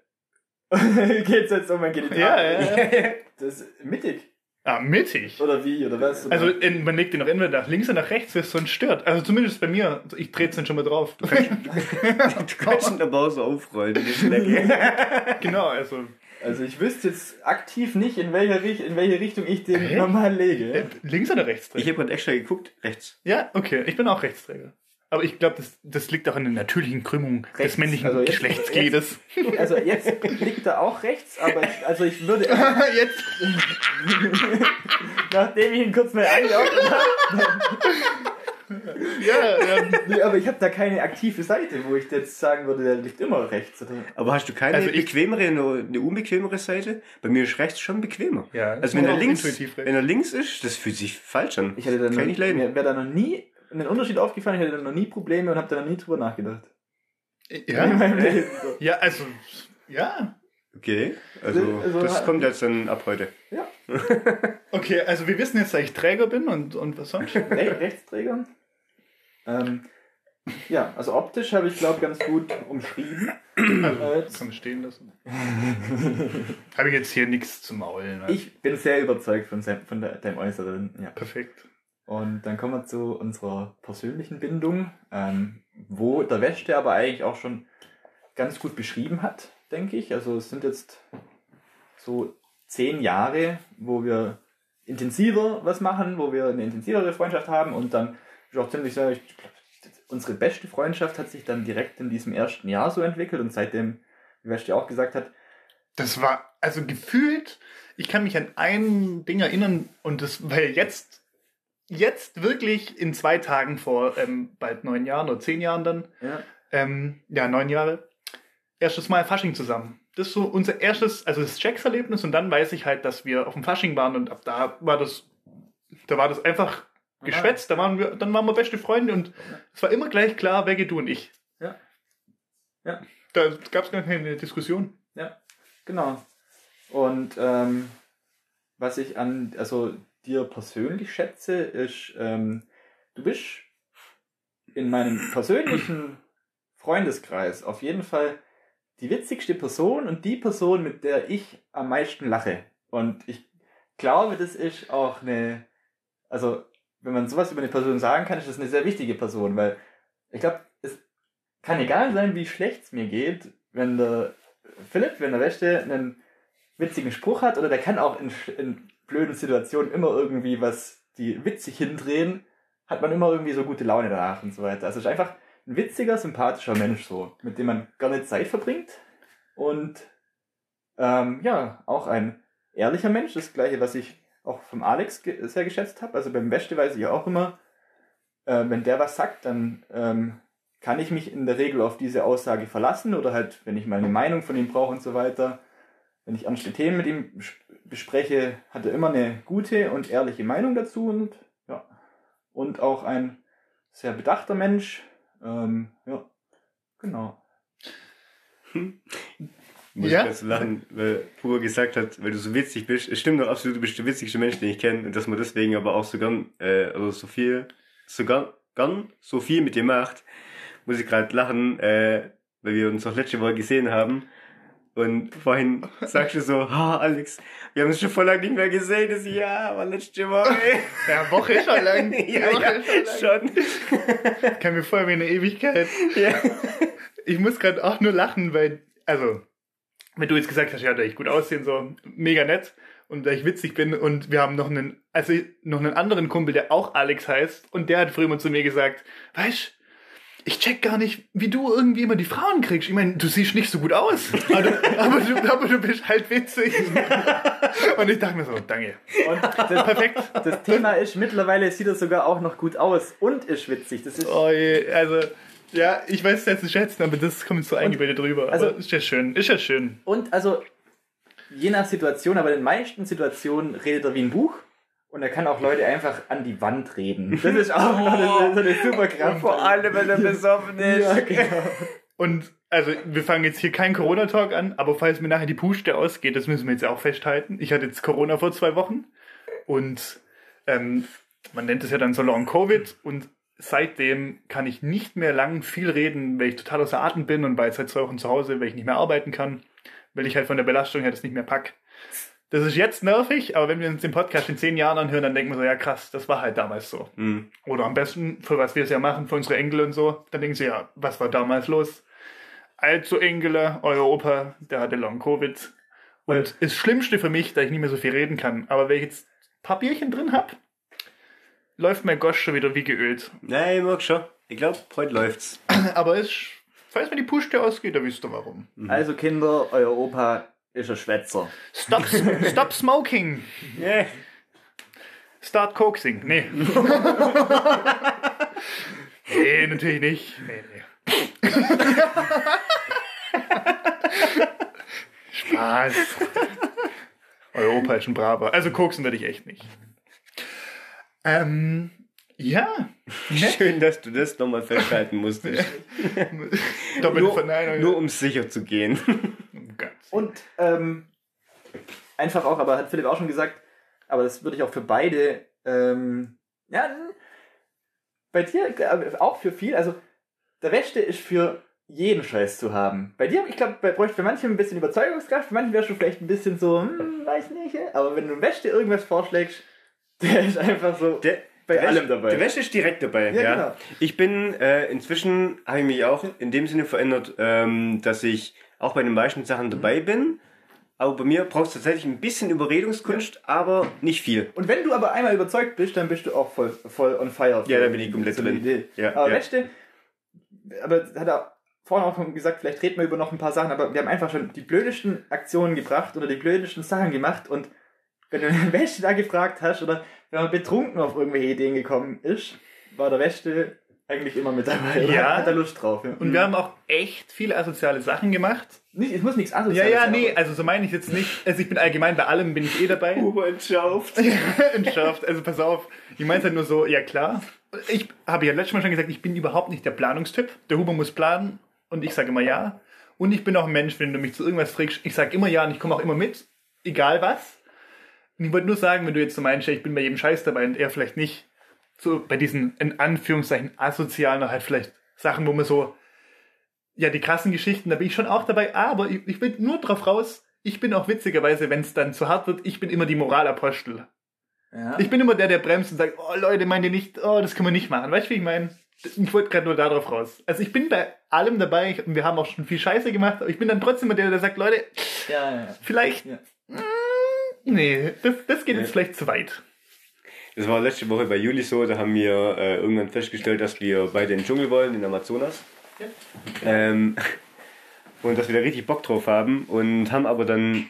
geht's jetzt um mein Genital? Ja, ja, ja. Das ist mittig. Ah, mittig. Oder wie, oder was? Oder? Also in, man legt den noch entweder nach links oder nach rechts, wenn es sonst stört. Also zumindest bei mir. Ich drehe es dann schon mal drauf. Du kannst *laughs* ihn auch so aufrollen, die *laughs* genau, also Also ich wüsste jetzt aktiv nicht, in welche, Richt- in welche Richtung ich den Hä? normal äh, lege. links oder rechtsträger? Ich habe gerade extra geguckt, rechts. ja, okay. Ich bin auch Rechtsträger. Aber ich glaube, das, das liegt auch an der natürlichen Krümmung des Rechts, männlichen also jetzt- Geschlechtsgliedes. Also jetzt liegt er auch rechts, aber ich, also ich würde, *laughs* Jetzt. *laughs* nachdem ich ihn kurz mal angeordnet habe, Ja, ja. nee, aber ich habe da keine aktive Seite, wo ich jetzt sagen würde, der liegt immer rechts. Oder? Aber hast du keine Also ich- bequemere, eine, eine unbequemere Seite? Bei mir ist rechts schon bequemer. Ja, Also wenn er links, wenn er links ist, das fühlt sich falsch an. Ich hätte da Kann noch, ich wäre da noch nie ein Unterschied aufgefallen, ich hätte da noch nie Probleme und habe da noch nie drüber nachgedacht. In Ja, meinem Leben. So. ja, also, ja. Okay, also, Also- das kommt jetzt dann ab heute. Ja. *laughs* Okay, also wir wissen jetzt, dass ich Träger bin und, und was sonst? *laughs* Re Rechtsträger. Ähm, ja, also optisch habe ich glaube ganz gut umschrieben. Also, Äh, das kann man stehen lassen. Habe ich jetzt hier nichts zu maulen. ne? Ich bin sehr überzeugt von, von deinem Äußeren. Ja. Perfekt. Und dann kommen wir zu unserer persönlichen Bindung, ähm, wo der Weste aber eigentlich auch schon ganz gut beschrieben hat, denke ich. Also es sind jetzt so zehn Jahre, wo wir intensiver was machen, wo wir eine intensivere Freundschaft haben und dann ist auch ziemlich sehr, ich glaub, unsere beste Freundschaft hat sich dann direkt in diesem ersten Jahr so entwickelt und seitdem, wie Weste auch gesagt hat, Das war, also gefühlt, ich kann mich an ein Ding erinnern und das war jetzt, jetzt wirklich in zwei Tagen vor ähm, bald neun Jahren oder zehn Jahren dann, ja, ähm, ja, neun Jahre, erstes Mal Fasching zusammen. Das ist so unser erstes, also das Jacks-Erlebnis und dann weiß ich halt, dass wir auf dem Fasching waren und ab da war das, da war das einfach geschwätzt, da waren wir, dann waren wir beste Freunde und es war immer gleich klar, wer geht du und ich. Ja. Ja. Da gab es gar keine Diskussion. Genau. Und ähm, was ich an also dir persönlich schätze, ist, ähm, du bist in meinem persönlichen Freundeskreis auf jeden Fall die witzigste Person und die Person, mit der ich am meisten lache. Und ich glaube, das ist auch eine, also wenn man sowas über eine Person sagen kann, ist das eine sehr wichtige Person, weil ich glaube, es kann egal sein, wie schlecht es mir geht, wenn der Philipp, wenn der Wäsche einen witzigen Spruch hat, oder der kann auch in, in blöden Situationen immer irgendwie was, die witzig hindrehen, hat man immer irgendwie so gute Laune danach und so weiter. Also es ist einfach ein witziger, sympathischer Mensch so, mit dem man gerne Zeit verbringt und ähm, ja, auch ein ehrlicher Mensch, das gleiche, was ich auch vom Alex ge sehr geschätzt habe. Also beim Wäsche weiß ich auch immer, äh, wenn der was sagt, dann ähm, kann ich mich in der Regel auf diese Aussage verlassen oder halt, wenn ich mal eine Meinung von ihm brauche und so weiter. Wenn ich ernste Themen mit ihm bespreche, hat er immer eine gute und ehrliche Meinung dazu und ja. Und auch ein sehr bedachter Mensch. Ähm, ja, genau. Hm. *laughs* Muss Ja? ich ganz lachen, weil Pur gesagt hat, weil du so witzig bist. Es stimmt doch absolut, du bist der witzigste Mensch, den ich kenne. Und dass man deswegen aber auch so gern, äh, also so viel, so gern, gern so viel mit dir macht, muss ich gerade lachen, äh, weil wir uns auch letzte Woche gesehen haben. Und vorhin sagst du so, ha, Alex, wir haben uns schon voll lange nicht mehr gesehen. Das Jahr war letzte Woche. *laughs* Ja, Woche ist schon lang. *laughs* ja, Woche ja, schon. Kann mir vorher wie eine Ewigkeit. ja. Ich muss gerade auch nur lachen, weil, also, wenn du jetzt gesagt hast, ja, da ich gut aussehen, so mega nett und da ich witzig bin und wir haben noch einen, also noch einen anderen Kumpel, der auch Alex heißt und der hat früher mal zu mir gesagt, weißt ich check gar nicht, wie du irgendwie immer die Frauen kriegst. Ich meine, du siehst nicht so gut aus, aber du, *laughs* aber du, aber du bist halt witzig. Und ich dachte mir so, danke. Und das, Perfekt. das Thema ist, mittlerweile sieht er sogar auch noch gut aus und ist witzig. Das ist Oh je, also, ja, ich weiß es jetzt zu schätzen, aber das kommt so eingebildet drüber. also- aber ist ja schön, ist ja schön. Und also, je nach Situation, aber in den meisten Situationen redet er wie ein Buch. Und er kann auch Leute einfach an die Wand reden. *laughs* Das ist auch noch eine, so eine super Kraft. Vor allem, wenn er besoffen ist. Ja, genau. Und also wir fangen jetzt hier keinen Corona-Talk an, aber falls mir nachher die Puste ausgeht, das müssen wir jetzt auch festhalten. Ich hatte jetzt Corona vor zwei Wochen und ähm, man nennt es ja dann so Long Covid und seitdem kann ich nicht mehr lang viel reden, weil ich total außer Atem bin und war jetzt seit zwei Wochen zu Hause, weil ich nicht mehr arbeiten kann, weil ich halt von der Belastung her das nicht mehr pack. Das ist jetzt nervig, aber wenn wir uns den Podcast in zehn Jahren anhören, dann denken wir so, ja krass, das war halt damals so. Hm. Oder am besten, für was wir es ja machen, für unsere Enkel und so. Dann denken sie, ja, was war damals los? Also Engele, euer Opa, der hatte Long Covid. Und das Schlimmste für mich, da ich nicht mehr so viel reden kann. Aber wenn ich jetzt ein paar Bierchen drin hab, läuft mein Gosch schon wieder wie geölt. Nein, ich mag schon. Ich glaube, heute läuft's. Aber es, falls mir die Puste ausgeht, dann wisst ihr warum. Also Kinder, euer Opa ist ein Schwätzer. Stop, stop smoking. Yeah. Start coaxing. Nee. nee, natürlich nicht. Nee, nee. Spaß. Euer Opa ist ein braver. Also koksen werde ich echt nicht. Ähm, ja. *laughs* Schön, dass du das nochmal festhalten musstest. *laughs* Doppelte nur, Verneinung. nur um sicher zu gehen. *laughs* Und ähm, einfach auch, aber hat Philipp auch schon gesagt, aber das würde ich auch für beide, ähm, ja, bei dir äh, auch für viel, also der Beste ist für jeden Scheiß zu haben. Bei dir, ich glaube, bei bräuchte für manche ein bisschen Überzeugungskraft, für manche wärst du vielleicht ein bisschen so, hm, weiß nicht, aber wenn du dem Beste irgendwas vorschlägst, der ist einfach so Der, bei der allem dabei. Der Wäsche ist direkt dabei. Ja, Ja, genau. Ich bin, äh, inzwischen habe ich mich auch in dem Sinne verändert, ähm, dass ich auch bei den meisten Sachen dabei bin. Aber bei mir brauchst du tatsächlich ein bisschen Überredungskunst, aber nicht viel. Und wenn du aber einmal überzeugt bist, dann bist du auch voll, voll on fire. Ja, da bin ich komplett So drin. Idee. Ja, aber ja. Beste, aber hat er vorhin auch schon gesagt, vielleicht reden wir über noch ein paar Sachen, aber wir haben einfach schon die blödesten Aktionen gebracht oder die blödesten Sachen gemacht und wenn du *laughs* Beste da gefragt hast oder wenn man betrunken auf irgendwelche Ideen gekommen ist, war der Beste eigentlich immer mit dabei. oder? Ja. Hat er Lust drauf. Ja. Und wir haben auch echt viele asoziale Sachen gemacht. nicht, es muss nichts Ja, asoziales ja, sein, nee, also so meine ich jetzt nicht. Also ich bin allgemein bei allem bin ich eh dabei. Huber *laughs* entschärft. *laughs* Entschärft. Also pass auf, ich meine halt nur so, ja klar. Ich habe ja letztes Mal schon gesagt, ich bin überhaupt nicht der Planungstyp. Der Huber muss planen und ich sage immer ja. Und ich bin auch ein Mensch, wenn du mich zu irgendwas fragst, ich sage immer ja und ich komme auch immer mit, egal was. Ich wollte nur sagen, wenn du jetzt so meinst, ich bin bei jedem Scheiß dabei und er vielleicht nicht, so bei diesen in Anführungszeichen asozialen halt vielleicht Sachen, wo man so, ja, die krassen Geschichten, da bin ich schon auch dabei, aber ich, ich will nur drauf raus, ich bin auch witzigerweise, wenn es dann zu hart wird, ich bin immer die Moralapostel. ja. Ich bin immer der, der bremst und sagt, oh Leute, meint ihr nicht, oh, das können wir nicht machen. Weißt du, wie ich meine? ich wollte gerade nur darauf raus. Also ich bin bei allem dabei, ich, wir haben auch schon viel Scheiße gemacht, aber ich bin dann trotzdem der, der sagt, Leute, Ja, ja, vielleicht, nee, das, das geht jetzt vielleicht zu weit. Das war letzte Woche bei Juli so, da haben wir äh, irgendwann festgestellt, dass wir beide in den Dschungel wollen, in Amazonas. Ja. Ähm, *laughs* und dass wir da richtig Bock drauf haben und haben aber dann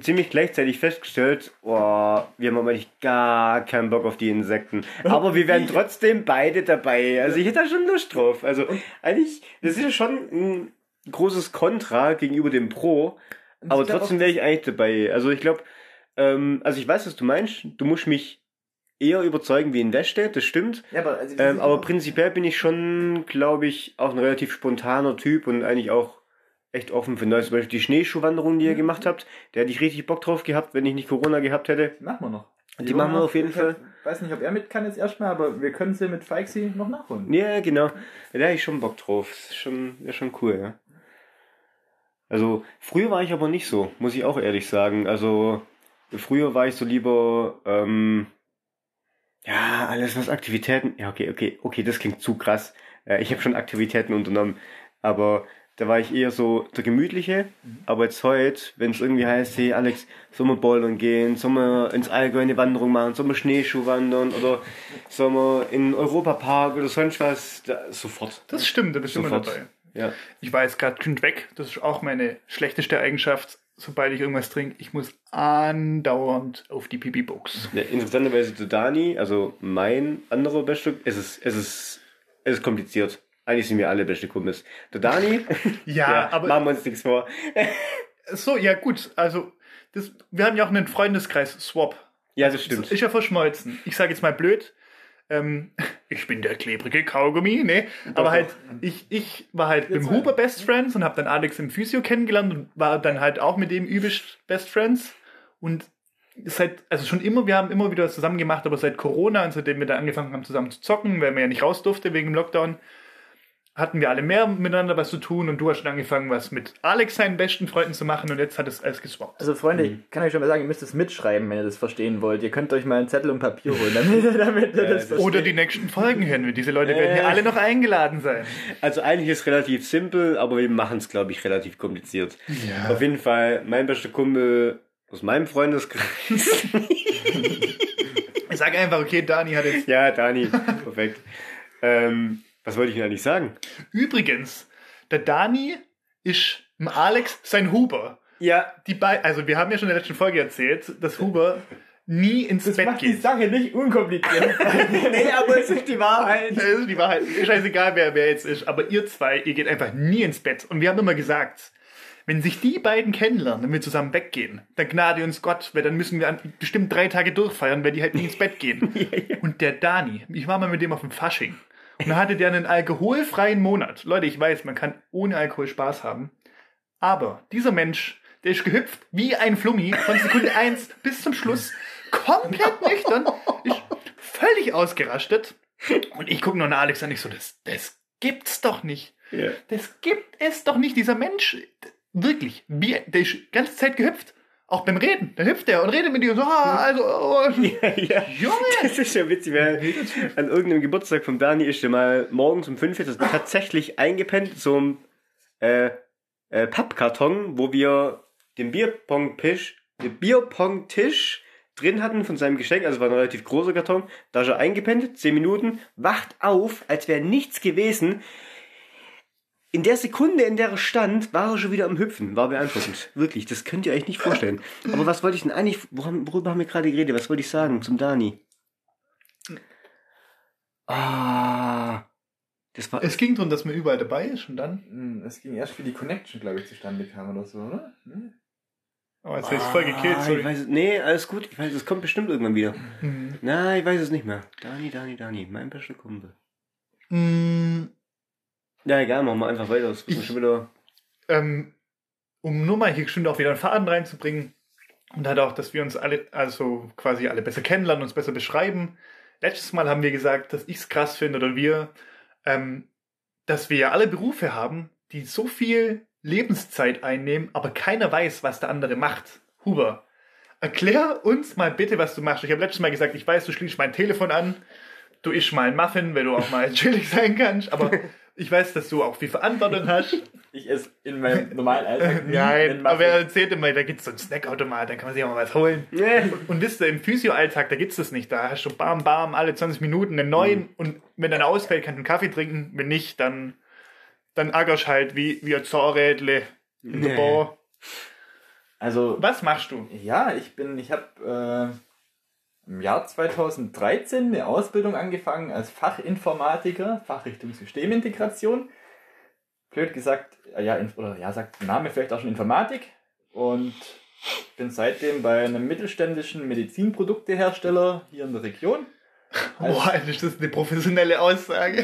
ziemlich gleichzeitig festgestellt, oh, wir haben aber eigentlich gar keinen Bock auf die Insekten. Aber wir wären trotzdem beide dabei. Also ich hätte da schon Lust drauf. Also eigentlich, das ist ja schon ein großes Kontra gegenüber dem Pro. Aber trotzdem wäre ich eigentlich dabei. Also ich glaube, ähm, also ich weiß, was du meinst. Du musst mich eher überzeugen wie in Weste, das stimmt. Ja, aber, also, Ähm, aber prinzipiell bin ich schon, glaube ich, auch ein relativ spontaner Typ und eigentlich auch echt offen für Neues. Zum Beispiel die Schneeschuhwanderung, die ihr gemacht habt, da hätte ich richtig Bock drauf gehabt, wenn ich nicht Corona gehabt hätte. Die machen wir noch. Die machen wir auf jeden Fall. Ich weiß nicht, ob er mit kann jetzt erstmal, aber wir können sie mit Feixi noch nachholen. Ja, genau. Da hätte ich schon Bock drauf. Das ist schon, wäre schon cool, ja. Also, früher war ich aber nicht so, muss ich auch ehrlich sagen. Also, früher war ich so lieber, ähm, ja, alles was Aktivitäten, ja, okay, okay, okay, das klingt zu krass. Äh, ich habe schon Aktivitäten unternommen, aber da war ich eher so der Gemütliche. Aber jetzt heute, wenn es irgendwie heißt, hey Alex, sollen wir bouldern gehen, sollen wir ins Allgäu eine Wanderung machen, sollen wir Schneeschuh wandern oder sollen wir in den Europapark oder sonst was, da, sofort. Das stimmt, da bist du immer Sofort. dabei. Ja. Ich war jetzt gerade weg, das ist auch meine schlechteste Eigenschaft. Sobald ich irgendwas trinke, ich muss andauernd auf die Pipi-Box. Ja, interessanterweise zu Dani, also mein anderer bester, es ist, es ist, es ist kompliziert. Eigentlich sind wir alle beste Kumpels. Der Dani, *laughs* Ja, aber machen wir uns nichts vor. so, ja gut, also das, wir haben ja auch einen Freundeskreis, Swap. Ja, das stimmt. Ist ja verschmolzen. Ich sage jetzt mal blöd. Ähm, ich bin der klebrige Kaugummi, ne? Aber halt, ich, ich war halt mit dem zwei. Huber Best Friends und habe dann Alex im Physio kennengelernt und war dann halt auch mit dem übelst Best Friends. Und seit, also schon immer, wir haben immer wieder was zusammen gemacht, aber seit Corona und seitdem wir dann angefangen haben zusammen zu zocken, weil man ja nicht raus durfte wegen dem Lockdown, hatten wir alle mehr miteinander was zu tun und du hast schon angefangen, was mit Alex seinen besten Freunden zu machen und jetzt hat es alles geswappt. Also Freunde, ich kann euch schon mal sagen, ihr müsst es mitschreiben, wenn ihr das verstehen wollt. Ihr könnt euch mal einen Zettel und Papier holen, damit, damit *laughs* ihr das das- Oder die nächsten Folgen, Henry. Diese Leute werden hier Äh. alle noch eingeladen sein. Also eigentlich ist es relativ simpel, aber wir machen es, glaube ich, relativ kompliziert. Ja. Auf jeden Fall, mein bester Kumpel aus meinem Freundeskreis. Ich sage einfach, okay, Dani hat jetzt. ja, Dani, perfekt. Ähm, was wollte ich denn eigentlich sagen? Übrigens, der Dani ist dem Alex sein Huber. Ja, Die bei, also wir haben ja schon in der letzten Folge erzählt, dass Huber nie ins Das Bett macht die geht. Sache nicht unkompliziert. *laughs* nee, aber es ist die Wahrheit. Das ist die Wahrheit. Scheißegal, wer wer jetzt ist. Aber ihr zwei, ihr geht einfach nie ins Bett. Und wir haben immer gesagt, wenn sich die beiden kennenlernen und wir zusammen weggehen, dann gnade uns Gott, weil dann müssen wir bestimmt drei Tage durchfeiern, weil die halt nie ins Bett gehen. *laughs* Und der Dani, ich war mal mit dem auf dem Fasching. Und da hatte der einen alkoholfreien Monat. Leute, ich weiß, man kann ohne Alkohol Spaß haben. Aber dieser Mensch, der ist gehüpft wie ein Flummi von Sekunde *laughs* 1 bis zum Schluss, komplett nüchtern, ist völlig ausgerastet. Und ich gucke nur nach Alex an, ich so, das, das gibt's doch nicht. Ja. Das gibt es doch nicht. Dieser Mensch, wirklich, wie, der ist die ganze Zeit gehüpft. Auch beim Reden. Da hüpft er und redet mit dir und so, ah, also, oh, *laughs* Ja, ja. Junge! Das ist ja witzig, weil an irgendeinem Geburtstag von Dani ist der mal morgens um 5 Uhr tatsächlich eingepennt, so einem äh, äh, Pappkarton, wo wir den Bierpong-Tisch, den Bierpong-Tisch drin hatten von seinem Geschenk, also war ein relativ großer Karton, da ist er eingepennt, 10 Minuten, wacht auf, als wäre nichts gewesen. In der Sekunde, in der er stand, war er schon wieder am Hüpfen. War beeindruckend. Wirklich, das könnt ihr euch nicht vorstellen. Aber was wollte ich denn eigentlich, worum- worüber haben wir gerade geredet? Was wollte ich sagen zum Dani? Ah, das war. Es ging darum, dass man überall dabei ist und dann. Hm, Es ging erst, wie die Connection, glaube ich, zustande kam oder so, oder? Hm? Oh, jetzt ist voll gekillt, Ah, ich sorry. weiß, es- nee, alles gut. Ich weiß, es kommt bestimmt irgendwann wieder. Mhm. Nein, ich weiß es nicht mehr. Dani, Dani, Dani, mein bester Kumpel. Mm, Ja, egal, machen wir einfach weiter. Das wissen wir Ich- schon wieder. ähm, um nur mal hier bestimmt auch wieder einen Faden reinzubringen und halt auch, dass wir uns alle, also quasi alle besser kennenlernen, uns besser beschreiben. Letztes Mal haben wir gesagt, dass ich es krass finde oder wir, ähm, dass wir ja alle Berufe haben, die so viel Lebenszeit einnehmen, aber keiner weiß, was der andere macht. Huber, erklär uns mal bitte, was du machst. Ich habe letztes Mal gesagt, ich weiß, du schließt mein Telefon an, du isch mal einen Muffin, wenn du auch mal *laughs* chillig sein kannst, aber ich weiß, dass du auch viel Verantwortung hast. *laughs* Ich esse in meinem normalen Alltag Nein, aber er erzählt immer, da gibt's so einen Snackautomat, da kann man sich auch mal was holen. Und wisst ihr, im Physio-Alltag, da gibt's das nicht. Da hast du bam, bam, alle 20 Minuten einen neuen und wenn einer ausfällt, kannst du einen Kaffee trinken. Wenn nicht, dann, dann ärgerst halt wie, wie ein Zahnrädle in der Nee. Bar. Also, Was machst du? ja, ich bin, ich habe äh, im Jahr 2013 eine Ausbildung angefangen als Fachinformatiker, Fachrichtung Systemintegration. Blöd gesagt, äh, ja, oder ja, sagt der Name vielleicht auch schon Informatik. Und bin seitdem bei einem mittelständischen Medizinproduktehersteller hier in der Region. *laughs* Boah, ist das eine professionelle Aussage?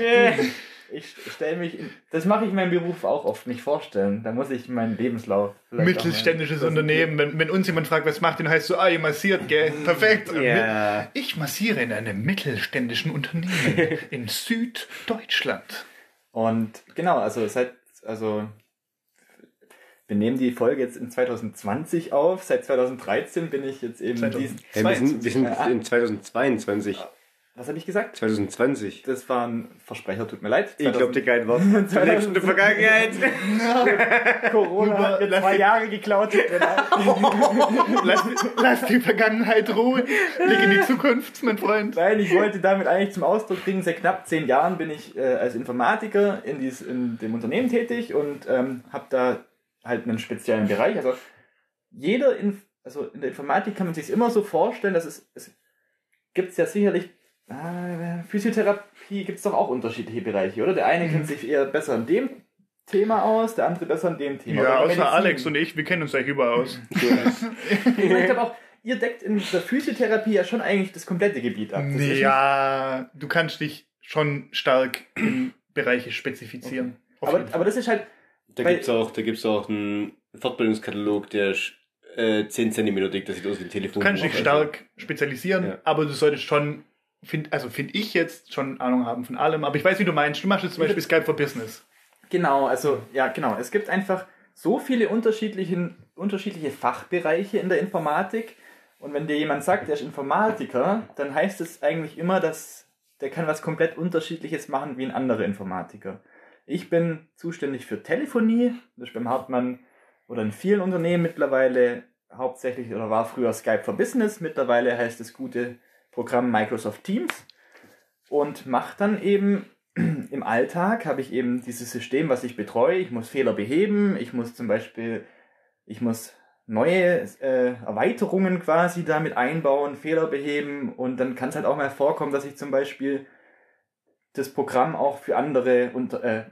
Ich stelle mich, in, das mache ich in meinem Beruf auch oft nicht vorstellen. Da muss ich meinen Lebenslauf. Mittelständisches. Unternehmen. Wenn, wenn uns jemand fragt, was macht, dann heißt so, ah, ihr massiert, gell? Perfekt. Ja. Ich massiere in einem mittelständischen Unternehmen *laughs* in Süddeutschland. Und genau, also seit, also wir nehmen die Folge jetzt in 2020 auf. Seit 2013 bin ich jetzt eben 2000. diesen. Hey, wir sind, wir sind in 2022. Was habe ich gesagt? 2020. Das war ein Versprecher, tut mir leid. Ich glaube dir kein Wort. 2000. Du lebst in der Vergangenheit. *laughs* Corona hat mir zwei Jahre geklaut. *laughs* Lass, lass die Vergangenheit ruhen. Blick in die Zukunft, mein Freund. Nein, ich wollte damit eigentlich zum Ausdruck bringen, seit knapp zehn Jahren bin ich äh, als Informatiker in, dies, in dem Unternehmen tätig und ähm, habe da halt einen speziellen Bereich. Also jeder, in, also in der Informatik kann man sich immer so vorstellen, dass es, es gibt ja sicherlich, Physiotherapie gibt es doch auch unterschiedliche Bereiche, oder? Der eine kennt sich eher besser in dem Thema aus, der andere besser in dem Thema. Ja, außer Medizin. Alex und ich, wir kennen uns eigentlich überall aus. *laughs* Ich glaube auch, ihr deckt in der Physiotherapie ja schon eigentlich das komplette Gebiet ab. Das Ja, du kannst dich schon stark in Bereiche spezifizieren. Auf Aber, aber das ist halt, Da Weil- gibt's auch, da gibt's auch einen Fortbildungskatalog, der ist, äh, 10 cm dick, das sieht aus wie ein Telefon. Du kannst dich stark spezialisieren, Ja. aber du solltest schon, find, also finde ich jetzt, schon Ahnung haben von allem. Aber ich weiß, wie du meinst. Du machst jetzt zum Beispiel Skype for Business. Genau, also ja, genau. Es gibt einfach so viele unterschiedliche, unterschiedliche Fachbereiche in der Informatik. Und wenn dir jemand sagt, der ist Informatiker, dann heißt es eigentlich immer, dass der kann was komplett Unterschiedliches machen wie ein anderer Informatiker. Ich bin zuständig für Telefonie, das ist beim Hartmann oder in vielen Unternehmen mittlerweile hauptsächlich oder war früher Skype for Business, mittlerweile heißt das gute Programm Microsoft Teams und mache dann eben *clears throat* im Alltag habe ich eben dieses System, was ich betreue. Ich muss Fehler beheben. Ich muss zum Beispiel, ich muss neue äh, Erweiterungen quasi damit einbauen, Fehler beheben. Und dann kann es halt auch mal vorkommen, dass ich zum Beispiel das Programm auch für andere unter, äh,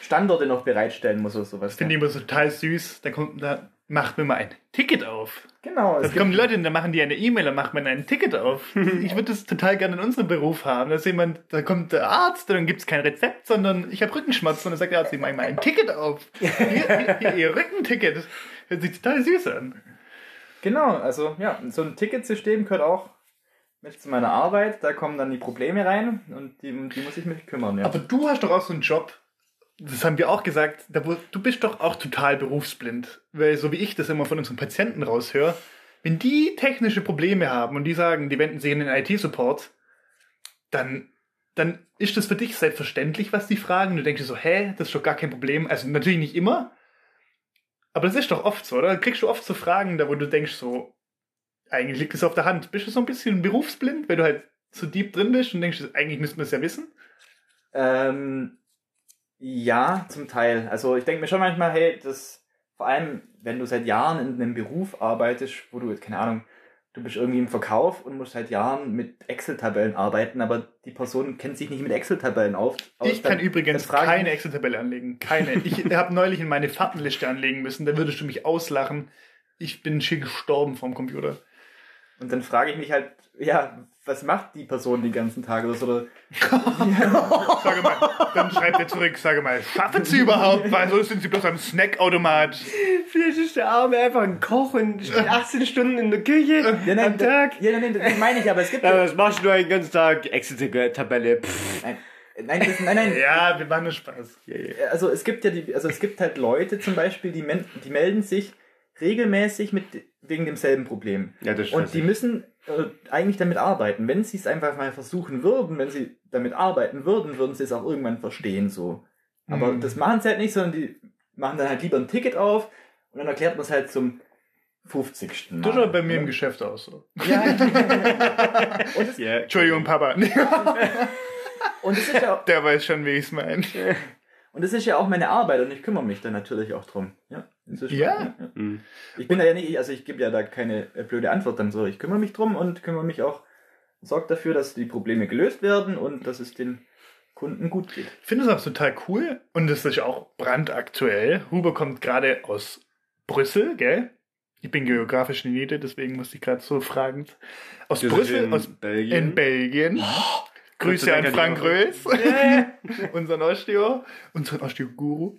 Standorte noch bereitstellen muss oder sowas. Finde ich immer so total süß. Da kommt, da macht man mal ein Ticket auf. genau. Da Es kommen gibt, Leute, da machen die eine E-Mail, dann macht man ein Ticket auf. *laughs* Ich würde das total gerne in unserem Beruf haben. Da ist jemand, da kommt der Arzt, dann gibt es kein Rezept, sondern ich habe Rückenschmerzen und dann sagt der Arzt, ich mache mal ein Ticket auf. *laughs* Hier, hier, hier, ihr Rückenticket. Hört sich total süß an. genau, also ja, so ein Ticketsystem gehört auch mit zu meiner Arbeit. Da kommen dann die Probleme rein und die, die muss ich mich kümmern. Ja. Aber du hast doch auch so einen Job, das haben wir auch gesagt, da, wo- du bist doch auch total berufsblind. Weil so wie ich das immer von unseren Patienten raushöre, wenn die technische Probleme haben und die sagen, die wenden sich in den IT-Support, dann, dann ist das für dich selbstverständlich, was die fragen. Du denkst dir so, hä, das ist doch gar kein Problem. Also natürlich nicht immer, aber das ist doch oft so, oder? Kriegst du oft so Fragen, da wo du denkst so, eigentlich liegt es auf der Hand. Bist du so ein bisschen berufsblind, weil du halt so deep drin bist und denkst, eigentlich müssten wir es ja wissen? Ähm, ja, zum Teil. Also ich denke mir schon manchmal, hey, das vor allem, wenn du seit Jahren in einem Beruf arbeitest, wo du, keine Ahnung, du bist irgendwie im Verkauf und musst seit Jahren mit Excel-Tabellen arbeiten, aber die Person kennt sich nicht mit Excel-Tabellen auf. Ich kann übrigens keine Excel-Tabelle anlegen. Keine. Ich *laughs* habe neulich in meine Fahrtenliste anlegen müssen. Da würdest du mich auslachen. Ich bin schier gestorben vom Computer. Und dann frage ich mich halt, ja, was macht die Person den ganzen Tag oder so? *laughs* Oder, Sage mal, dann schreibt er zurück, sage mal, schaffen Sie überhaupt? Weil sonst sind Sie bloß am Snackautomat. Vielleicht ist der Arme einfach ein Koch und steht 18 Stunden in der Küche ja, nein, am Tag. Ja, nein, das meine ich, aber es gibt Ja, ja, was machst du den ganzen Tag? Excel-Tabelle. Nein, nein, das, nein, nein, Ja, wir machen nur Spaß. also es gibt ja die, also es gibt halt Leute zum Beispiel, die, men die melden sich regelmäßig mit, wegen demselben Problem. Ja, das ist Und die müssen äh, eigentlich damit arbeiten. Wenn sie es einfach mal versuchen würden, wenn sie damit arbeiten würden, würden sie es auch irgendwann verstehen so. Aber Mhm. das machen sie halt nicht, sondern die machen dann halt lieber ein Ticket auf und dann erklärt man es halt zum 50. Mal. Das schaut bei mir im oder? Geschäft aus so. Ja. *laughs* und, es, Ja. Entschuldigung, Papa. *laughs* und es ist ja auch, Der weiß schon, wie ich es meine. und es ist ja auch meine Arbeit und ich kümmere mich dann natürlich auch drum. Ja. Ist Ja. Mhm. Ich bin da ja nicht, also ich gebe ja da keine äh, blöde Antwort dann so. Ich kümmere mich drum und kümmere mich auch, sorge dafür, dass die Probleme gelöst werden und dass es den Kunden gut geht. Ich finde es auch total cool und es ist auch brandaktuell. Huber kommt gerade aus Brüssel, gell? Ich bin geografisch Niete, deswegen musste ich gerade so fragen. Aus ist Brüssel, in aus Belgien. in Belgien. Grüße Gott sei an Frank Rös, *laughs* unseren Osteo, unseren Osteo-Guru.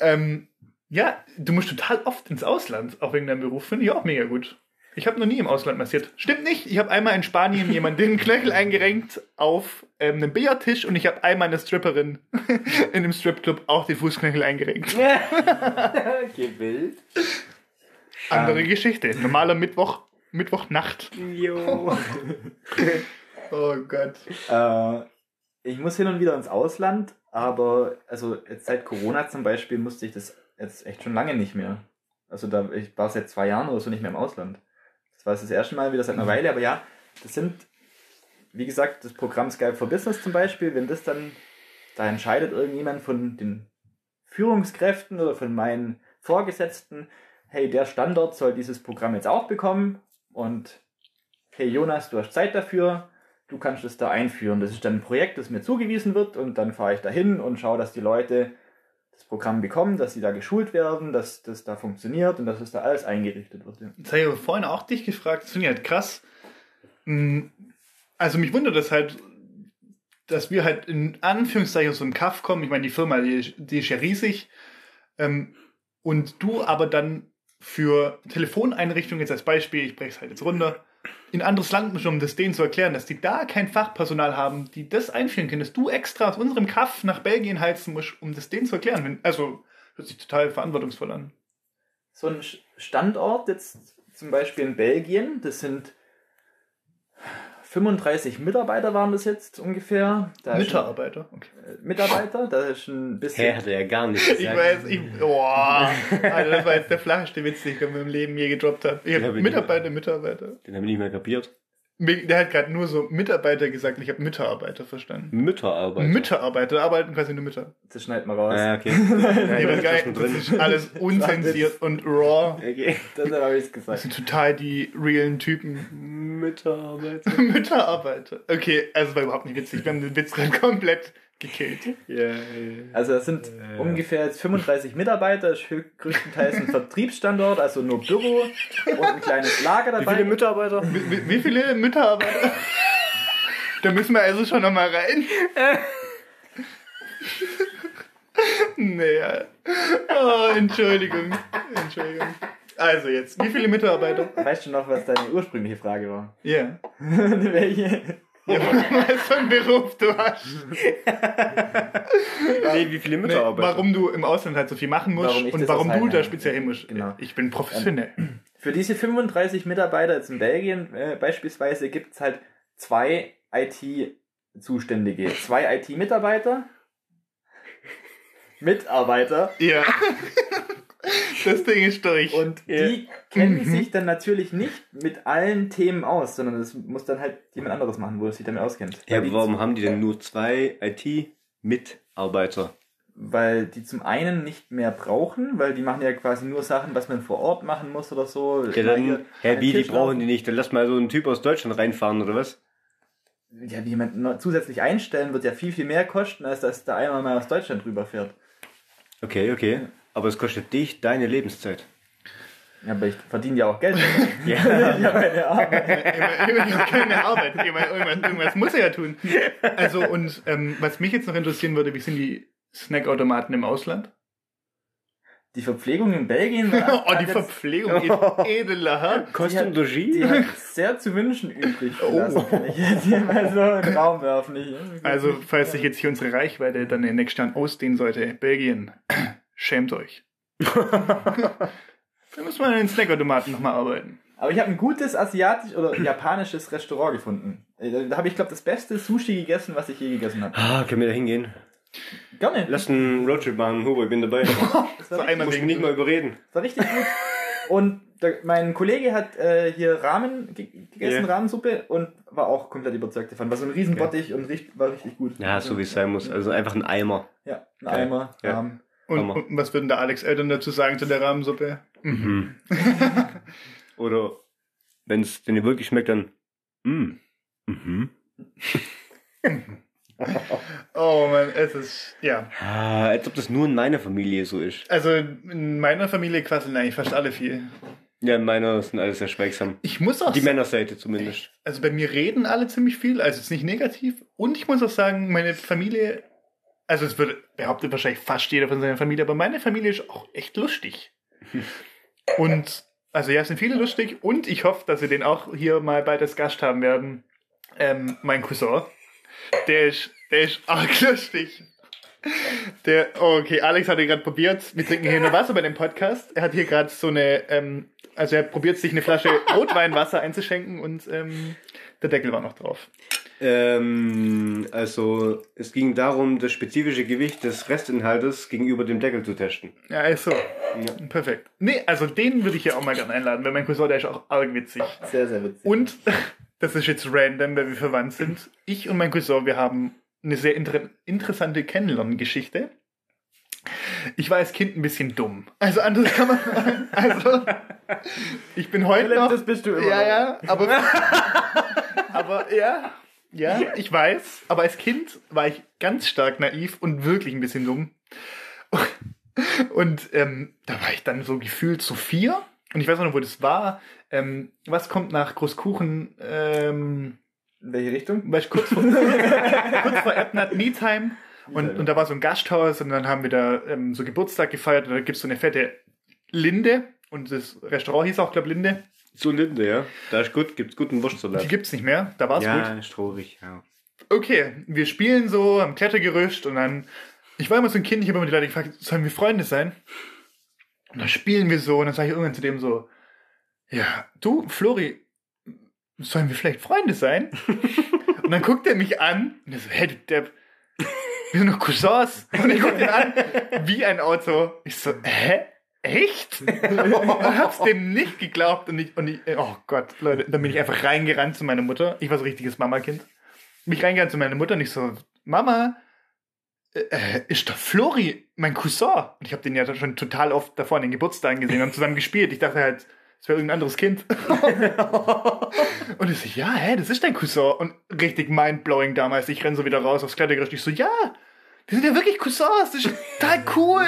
ähm, ja, du musst total oft ins Ausland, auch wegen deinem Beruf, finde ich auch mega gut. Ich habe noch nie im Ausland massiert. Stimmt nicht, ich habe einmal in Spanien jemanden den Knöchel eingerenkt auf ähm, einem Billardtisch und ich habe einmal eine Stripperin *laughs* in einem Stripclub auch den Fußknöchel eingerenkt. *laughs* Gewillt. Andere Geschichte. Normaler Mittwoch, Mittwochnacht. Jo. *laughs* Oh Gott. Äh, ich muss hin und wieder ins Ausland, aber also jetzt seit Corona zum Beispiel musste ich das jetzt echt schon lange nicht mehr. Also da ich war seit zwei Jahren oder so nicht mehr im Ausland. Das war jetzt das erste Mal wieder seit einer Weile, aber ja, das sind, wie gesagt, das Programm Skype for Business zum Beispiel, wenn das dann, da entscheidet irgendjemand von den Führungskräften oder von meinen Vorgesetzten, hey, der Standort soll dieses Programm jetzt auch bekommen und hey Jonas, du hast Zeit dafür, du kannst es da einführen. Das ist dann ein Projekt, das mir zugewiesen wird und dann fahre ich dahin und schaue, dass die Leute das Programm bekommen, dass sie da geschult werden, dass das da funktioniert und dass es da alles eingerichtet wird. Ja. Jetzt habe ich vorhin auch dich gefragt, das finde ich halt krass. Mm, Also mich wundert das halt, dass wir halt in Anführungszeichen aus so einem Kaff kommen. Ich meine, die Firma, die, die ist ja riesig. Ähm, und du aber dann für Telefoneinrichtungen jetzt als Beispiel, ich breche es halt jetzt runter, in ein anderes Land musst, um das denen zu erklären, dass die da kein Fachpersonal haben, die das einführen können, dass du extra aus unserem Kaff nach Belgien heizen musst, um das denen zu erklären. Also, hört sich total verantwortungsvoll an. So ein Standort jetzt zum Beispiel in Belgien, das sind 35 Mitarbeiter waren das jetzt ungefähr. Da Mitarbeiter. Okay. ein, äh, Mitarbeiter, da ist ein bisschen... Hä, hat er ja gar nicht Ich gesagt. weiß, ich, *laughs* boah, Alter, das war jetzt der flachste Witz, den ich in meinem Leben je gedroppt habe. Ich hab ich Mitarbeiter, Mitarbeiter. Den habe ich nicht mehr kapiert. Der hat gerade nur so Mitarbeiter gesagt, ich habe Mitarbeiter verstanden. Mütterarbeit. Mitarbeiter, da arbeiten quasi nur Mütter. Das schneidet man raus. Ah, okay. Nee, *laughs* ja, das, geil, das ist alles *laughs* unzensiert und raw. Okay. Das habe ich Das gesagt. sind total die realen Typen. Mütterarbeit. Mütterarbeiter. *laughs* Okay, also es war überhaupt nicht witzig. Wir haben den Witz gerade komplett gekillt. *laughs* Ja, ja. Also es sind Ja. ungefähr jetzt 35 Mitarbeiter, ist größtenteils ein Vertriebsstandort, also nur Büro und ein kleines Lager Wie dabei. viele Mitarbeiter? Wie, wie- wie viele Mitarbeiter? Da müssen wir also schon nochmal rein. *laughs* nee. ja. Oh, Entschuldigung. Entschuldigung. Also jetzt, wie viele Mitarbeiter? Weißt du noch, was deine ursprüngliche Frage war? Ja. *laughs* Welche? Ja, was für ein Beruf du hast. *laughs* Nee, wie viele Nee, Mitarbeiter? warum du im Ausland halt so viel machen musst Warum und warum du da speziell hin musst. Genau. Ich bin professionell. Für diese 35 Mitarbeiter jetzt in Belgien äh, beispielsweise gibt es halt zwei IT-Zuständige. Zwei IT-Mitarbeiter. *laughs* Mitarbeiter. Ja. *laughs* *laughs* Das Ding ist durch. Und Ja. die kennen Mhm. sich dann natürlich nicht mit allen Themen aus, sondern das muss dann halt jemand anderes machen, wo er sich damit auskennt. Ja, aber warum haben die denn nur zwei IT-Mitarbeiter? Weil die zum einen nicht mehr brauchen, weil die machen ja quasi nur Sachen, was man vor Ort machen muss oder so. Ja, dann, hä, wie, die brauchen die nicht? Dann lass mal so einen Typ aus Deutschland reinfahren, oder was? Ja, jemand noch zusätzlich einstellen wird ja viel, viel mehr kosten, als dass da einmal mal aus Deutschland rüberfährt. Okay, okay. Aber es kostet dich deine Lebenszeit. Ja, aber ich verdiene ja auch Geld. *laughs* Ja. ja, meine Arbeit. immer, immer noch keine Arbeit. Ich irgendwas, irgendwas muss er ja tun. Also, und ähm, was mich jetzt noch interessieren würde, wie sind die Snackautomaten im Ausland? Die Verpflegung in Belgien *laughs* Oh, die jetzt- Verpflegung ist *laughs* edeler. Kostet Die Regie? Die hat sehr zu wünschen übrig Oh. kann ich jetzt hier mal so in den Raum werfen. Ich, Also, falls sich jetzt hier unsere Reichweite dann in den nächsten Jahren ausdehnen sollte, Belgien, schämt euch. Da muss man in den Snackautomaten nochmal arbeiten. Aber ich habe ein gutes asiatisch oder japanisches Restaurant gefunden. Äh, Da habe ich, glaube das beste Sushi gegessen, was ich je gegessen habe. Ah, können wir da hingehen? Gerne. Lass einen Roadtrip machen, Hugo, ich bin dabei. *laughs* Das war, So richtig, einmal Muss mich wegen nicht mal überreden. das war richtig gut. Und der, mein Kollege hat äh, hier Ramen ge gegessen, Ja. Rahmensuppe und war auch komplett überzeugt davon. War so ein Riesenbottich und richt, war richtig gut. Ja, so wie es sein muss. Also einfach ein Eimer. Ja, ein Geil. Eimer, Ja. Und, und was würden da Alex Eltern dazu sagen zu der Rahmensuppe? Mhm. *laughs* Oder wenn es denen wirklich schmeckt, dann. Mm. Mhm. *laughs* Oh man, es ist, ja. Ah, als ob das nur in meiner Familie so ist. Also in meiner Familie quasseln eigentlich fast alle viel. Ja, in meiner sind alle sehr schweigsam. Ich muss auch Die Männerseite zumindest. also bei mir reden alle ziemlich viel, also es ist nicht negativ. Und ich muss auch sagen, meine Familie, also es würde behauptet wahrscheinlich fast jeder von seiner Familie, aber meine Familie ist auch echt lustig. *laughs* Und also ja, es sind viele lustig und ich hoffe, dass wir den auch hier mal bald als Gast haben werden. Ähm, mein Cousin. Der ist, der ist arg *laughs* lustig. Der, oh, okay, Alex hat ihn gerade probiert. Wir trinken hier nur Wasser bei dem Podcast. Er hat hier gerade so eine, ähm, also er probiert sich eine Flasche Rotweinwasser einzuschenken und ähm, der Deckel war noch drauf. Ähm, also, es ging darum, das spezifische Gewicht des Restinhaltes gegenüber dem Deckel zu testen. Ja, ist so. Perfekt. Nee, also den würde ich ja auch mal gerne einladen, weil mein Cousin, der ist auch arg witzig. Sehr, sehr witzig. Und, *laughs* das ist jetzt random, weil wir verwandt sind. Ich und mein Cousin, wir haben eine sehr inter interessante Kennenlerngeschichte. Ich war als Kind ein bisschen dumm. Also anders kann man sagen. *laughs* Also, ich bin heute noch... das bist du immer Ja, ja, aber... *laughs* aber ja, ja, ich weiß. Aber als Kind war ich ganz stark naiv und wirklich ein bisschen dumm. Und ähm, da war ich dann so gefühlt zu vier. Und ich weiß auch noch, wo das war. Ähm, was kommt nach Großkuchen? Ähm, In welche Richtung? weißt, kurz vor, *laughs* kurz vor Erdnut Meetime. Und, und da war so ein Gasthaus und dann haben wir da ähm, so Geburtstag gefeiert. Und da gibt's so eine fette Linde. Und das Restaurant hieß auch, glaube Linde. So Linde, ja. Da ist gut, gibt's guten Die Wurstsalat. gibt's nicht mehr. Da war's gut. Ja, ist traurig, ja. okay, wir spielen so am Klettergerüst und dann, ich war immer so ein Kind, ich habe immer die Leute gefragt, sollen wir Freunde sein? Und dann spielen wir so und dann sage ich irgendwann zu dem so, ja, du, Flori, sollen wir vielleicht Freunde sein? *laughs* und dann guckt er mich an und er so, hey, du Depp, wir sind doch Cousins. Und ich gucke ihn an, wie ein Auto. Ich so, hä? Echt? und hab's dem nicht geglaubt und ich, und ich, oh Gott, Leute, dann bin ich einfach reingerannt zu meiner Mutter. Ich war so ein richtiges Mamakind. Bin ich reingerannt zu meiner Mutter und ich so, Mama, äh, ist doch Flori mein Cousin. Und ich habe den ja schon total oft davor an den Geburtstagen gesehen und zusammen gespielt. Ich dachte halt, es wäre irgendein anderes Kind. *laughs* und ich so, ja, hä, das ist dein Cousin. Und richtig mindblowing damals. Ich renn so wieder raus aufs Klettergerüst. Ich so, ja, wir sind ja wirklich Cousins. Das ist total cool.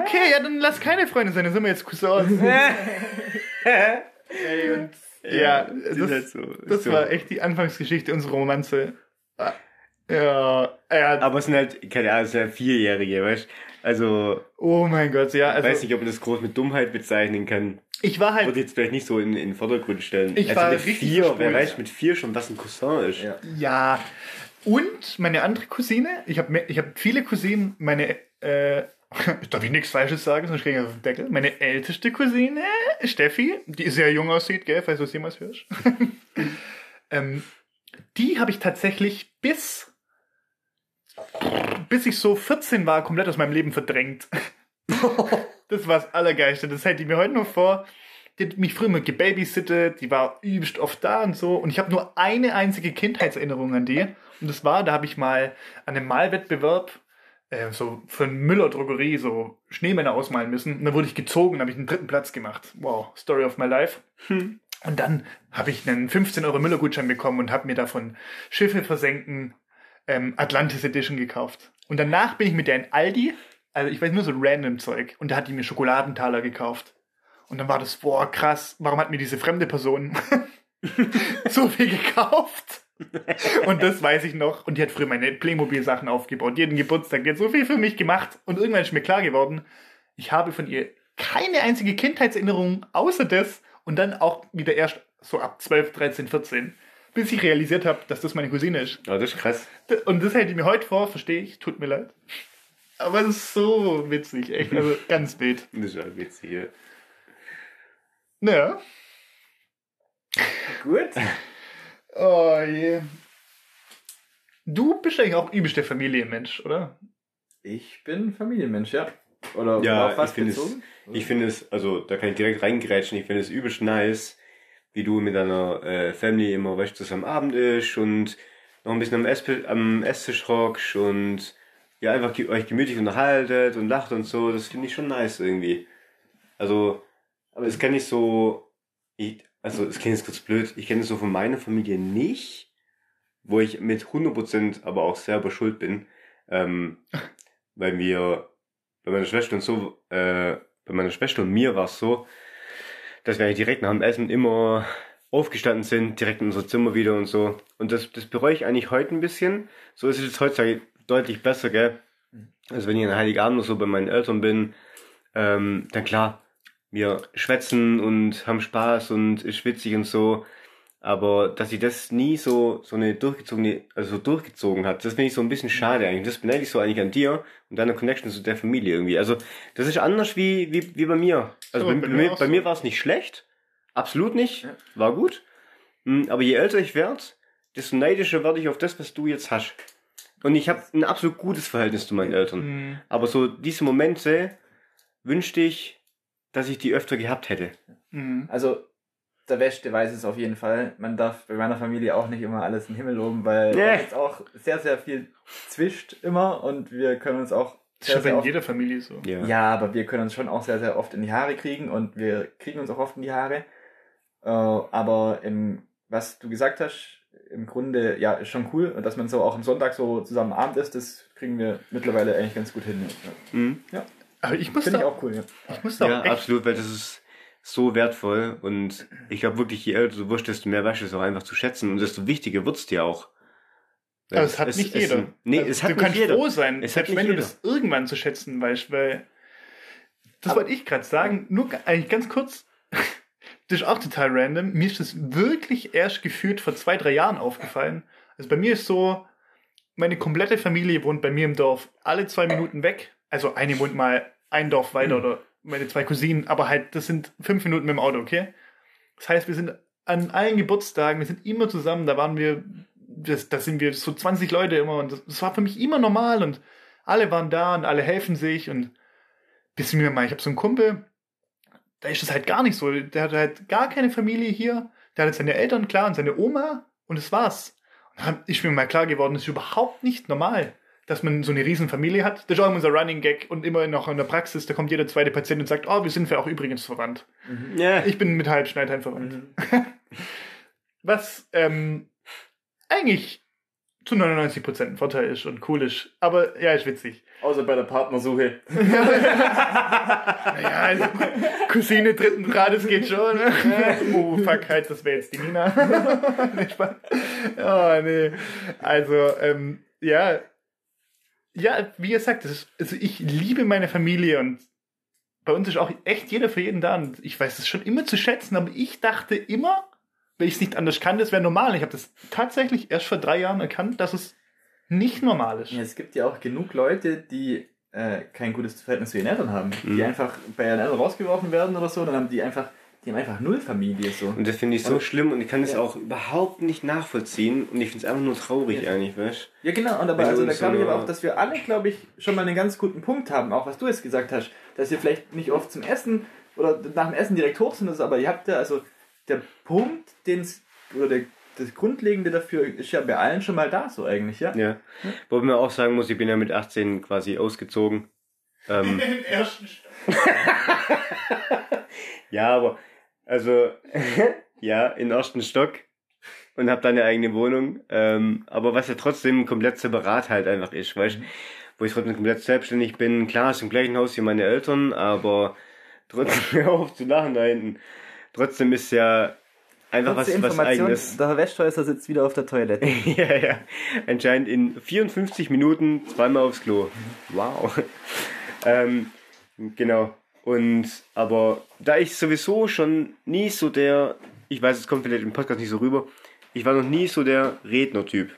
Okay, ja, dann lass keine Freunde sein. Dann sind wir jetzt Cousins. *laughs* Ey, und ja, das, halt so- das so. war echt die Anfangsgeschichte unserer Romanze. Ja, ja, Aber es sind halt, keine Ahnung, es sind halt Vierjährige, weißt Also, oh mein Gott, ja, ich also weiß nicht, ob man das groß mit Dummheit bezeichnen kann. ich war Würde halt, jetzt vielleicht nicht so in, in den Vordergrund stellen. Ich also war mit richtig vier, wer weiß mit vier schon, was ein Cousin ist. Ja. ja, und meine andere Cousine, ich habe ich hab viele Cousinen, meine, äh, *laughs* darf ich nichts Falsches sagen, sonst kriege ich auf den Deckel. Meine älteste Cousine, Steffi, die sehr jung aussieht, gell, falls du es jemals hörst. *laughs* ähm, die habe ich tatsächlich bis, bis ich so 14 war, komplett aus meinem Leben verdrängt. *laughs* das war das Allergeilste. Das hätte ich mir heute noch vor. Die hat mich früher mal gebabysittet, die war übelst oft da und so. Und ich habe nur eine einzige Kindheitserinnerung an die. Und das war, da habe ich mal an einem Malwettbewerb äh, so für eine Müller-Drogerie so Schneemänner ausmalen müssen. Und dann wurde ich gezogen habe ich einen dritten Platz gemacht. Wow, Story of my life. Und dann habe ich einen 15 Euro Müller-Gutschein bekommen und habe mir davon Schiffe versenken ähm, Atlantis Edition gekauft. Und danach bin ich mit der in Aldi, also ich weiß nur so random Zeug, und da hat die mir Schokoladentaler gekauft. Und dann war das, boah, krass, warum hat mir diese fremde Person *laughs* so viel gekauft? Und das weiß ich noch. Und die hat früher meine Playmobil-Sachen aufgebaut. Jeden Geburtstag. Die hat so viel für mich gemacht. Und irgendwann ist mir klar geworden, ich habe von ihr keine einzige Kindheitserinnerung außer das. Und dann auch wieder erst so ab 12, 13, 14. Bis ich realisiert habe, dass das meine Cousine ist. Ja, das ist krass. Und das hält ich mir heute vor, verstehe ich, tut mir leid. Aber es ist so witzig, echt. Also ganz wild. Das ist halt witzig. Ja. Ja. Gut. Oh je. Du bist eigentlich auch übelst der Familienmensch, oder? Ich bin Familienmensch, ja. Oder Ja, auf was ich finde es, ich finde es, also da kann ich direkt reingrätschen, ich finde es übelst nice, wie du mit deiner äh, Family immer weißt, zusammen Abend isch und noch ein bisschen am, Esstisch, am Esstisch hockst und ja, einfach ge euch gemütlich unterhaltet und lacht und so, das finde ich schon nice irgendwie. Also, aber es kenne ich so, ich, also es klingt jetzt kurz blöd, ich kenne es so von meiner Familie nicht, wo ich mit 100% aber auch selber schuld bin, ähm, *laughs* weil wir bei meiner Schwester und so, äh, bei meiner Schwester und mir war es so, dass wir eigentlich direkt nach dem Essen immer aufgestanden sind, direkt in unser Zimmer wieder und so. Und das, das bereue ich eigentlich heute ein bisschen. So ist es jetzt heutzutage deutlich besser, gell? Also wenn ich an Heiligabend oder so bei meinen Eltern bin, ähm, dann klar, wir schwätzen und haben Spaß und ist witzig und so. Aber dass sie das nie so, so eine durchgezogene, also so durchgezogen hat, das finde ich so ein bisschen schade eigentlich. Das beneide ich so eigentlich an dir und deiner Connection zu der Familie irgendwie. Also, das ist anders wie, wie, wie bei mir. Also, Ja, bei, bei mir bei so. mir war es nicht schlecht. Absolut nicht. Ja. War gut. Mm, Aber je älter ich werde, desto neidischer werde ich auf das, was du jetzt hast. Und ich habe ein absolut gutes Verhältnis zu meinen Eltern. Hm. Aber so diese Momente wünschte ich, dass ich die öfter gehabt hätte. Hm. Also, der Beste weiß es auf jeden Fall. Man darf bei meiner Familie auch nicht immer alles in den Himmel loben, weil Nee. jetzt auch sehr, sehr viel zwischt immer und wir können uns auch Das ist ja bei oft, jeder Familie so. Ja. ja, aber wir können uns schon auch sehr, sehr oft in die Haare kriegen und wir kriegen uns auch oft in die Haare. Äh, aber im, was du gesagt hast, im Grunde, ja, ist schon cool. Und dass man so auch am Sonntag so zusammen Abend ist, das kriegen wir mittlerweile eigentlich ganz gut hin. Ja. Aber ich muss Finde ich da auch cool, ja. ich muss da Ja, auch echt absolut, weil das ist so wertvoll und ich glaube wirklich, je älter du wirst, desto mehr weißt du es auch einfach zu schätzen und desto wichtiger wird's dir auch. Weil Aber es hat nicht jeder. nee, Also, es hat du nicht kannst jeder. froh sein, Es hat selbst nicht wenn du jeder. das irgendwann zu schätzen weißt, weil das Aber- wollte ich gerade sagen, nur eigentlich ganz kurz, *laughs* das ist auch total random, mir ist das wirklich erst gefühlt vor zwei, drei Jahren aufgefallen. Also bei mir ist so, meine komplette Familie wohnt bei mir im Dorf alle zwei Minuten weg. Also eine wohnt mal ein Dorf weiter oder meine zwei Cousinen, aber halt, das sind fünf Minuten mit dem Auto, okay? Das heißt, wir sind an allen Geburtstagen, wir sind immer zusammen, da waren wir, das, da sind wir so 20 Leute immer und das, das war für mich immer normal und alle waren da und alle helfen sich und bis mir mal, ich habe so einen Kumpel, da ist das halt gar nicht so, der hat halt gar keine Familie hier, der hat seine Eltern klar und seine Oma und das war's. Und dann ist mir mal klar geworden, das ist überhaupt nicht normal, dass man so eine riesen Familie hat. Das ist auch immer unser Running Gag und immer noch in der Praxis, da kommt jeder zweite Patient und sagt, oh, wir sind ja auch übrigens verwandt. Ja, Ich bin mit Halbschneidern verwandt. Mhm. *laughs* Was ähm, eigentlich zu 99% ein Vorteil ist und cool ist. Aber ja, ist witzig. Außer bei der Partnersuche. *laughs* Naja, also Cousine dritten Grades geht schon. Ne? Oh, fuck, halt, das wäre jetzt die Nina. *laughs* nee, Spaß. Oh, nee. Also, ähm, ja. Ja, wie gesagt, ist, also ich liebe meine Familie und bei uns ist auch echt jeder für jeden da. Und ich weiß es schon immer zu schätzen, aber ich dachte immer, wenn ich es nicht anders kann, das wäre normal. Ich habe das tatsächlich erst vor drei Jahren erkannt, dass es nicht normal ist. Ja, es gibt ja auch genug Leute, die äh, kein gutes Verhältnis zu ihren Eltern haben. Die Mhm. einfach bei ihren Eltern rausgeworfen werden oder so, dann haben die einfach, die haben einfach null Familie so. und das finde ich so Und- schlimm und ich kann das Ja. auch überhaupt nicht nachvollziehen und ich finde es einfach nur traurig Ja. eigentlich, weißt Ja, genau, und aber also da so glaube ich aber auch, dass wir alle, glaube ich, schon mal einen ganz guten Punkt haben, auch was du jetzt gesagt hast, dass wir vielleicht nicht oft zum Essen oder nach dem Essen direkt hoch sind, oder so, aber ihr habt ja, also der Punkt, den oder der, das Grundlegende dafür ist ja bei allen schon mal da, so eigentlich, ja? Ja. Wobei man auch sagen muss, ich bin ja mit 18 quasi ausgezogen. Ähm, *laughs* Den ersten Stock. *laughs* ja, aber, also, *laughs* ja, in ersten Stock und habe dann eine eigene Wohnung. Ähm, aber was ja trotzdem komplett separat halt einfach ist, weißt. Wo ich trotzdem komplett selbstständig bin. Klar, ist im gleichen Haus wie meine Eltern, aber trotzdem, *laughs* auf zu lachen da hinten. Trotzdem ist ja einfach was, Kurze was Information, eigenes. der Herr Westhäuser sitzt wieder auf der Toilette. *laughs* ja, ja. Anscheinend in 54 Minuten zweimal aufs Klo. Wow. ähm, genau. Und, aber da ich sowieso schon nie so der, ich weiß, es kommt vielleicht im Podcast nicht so rüber, ich war noch nie so der Rednertyp.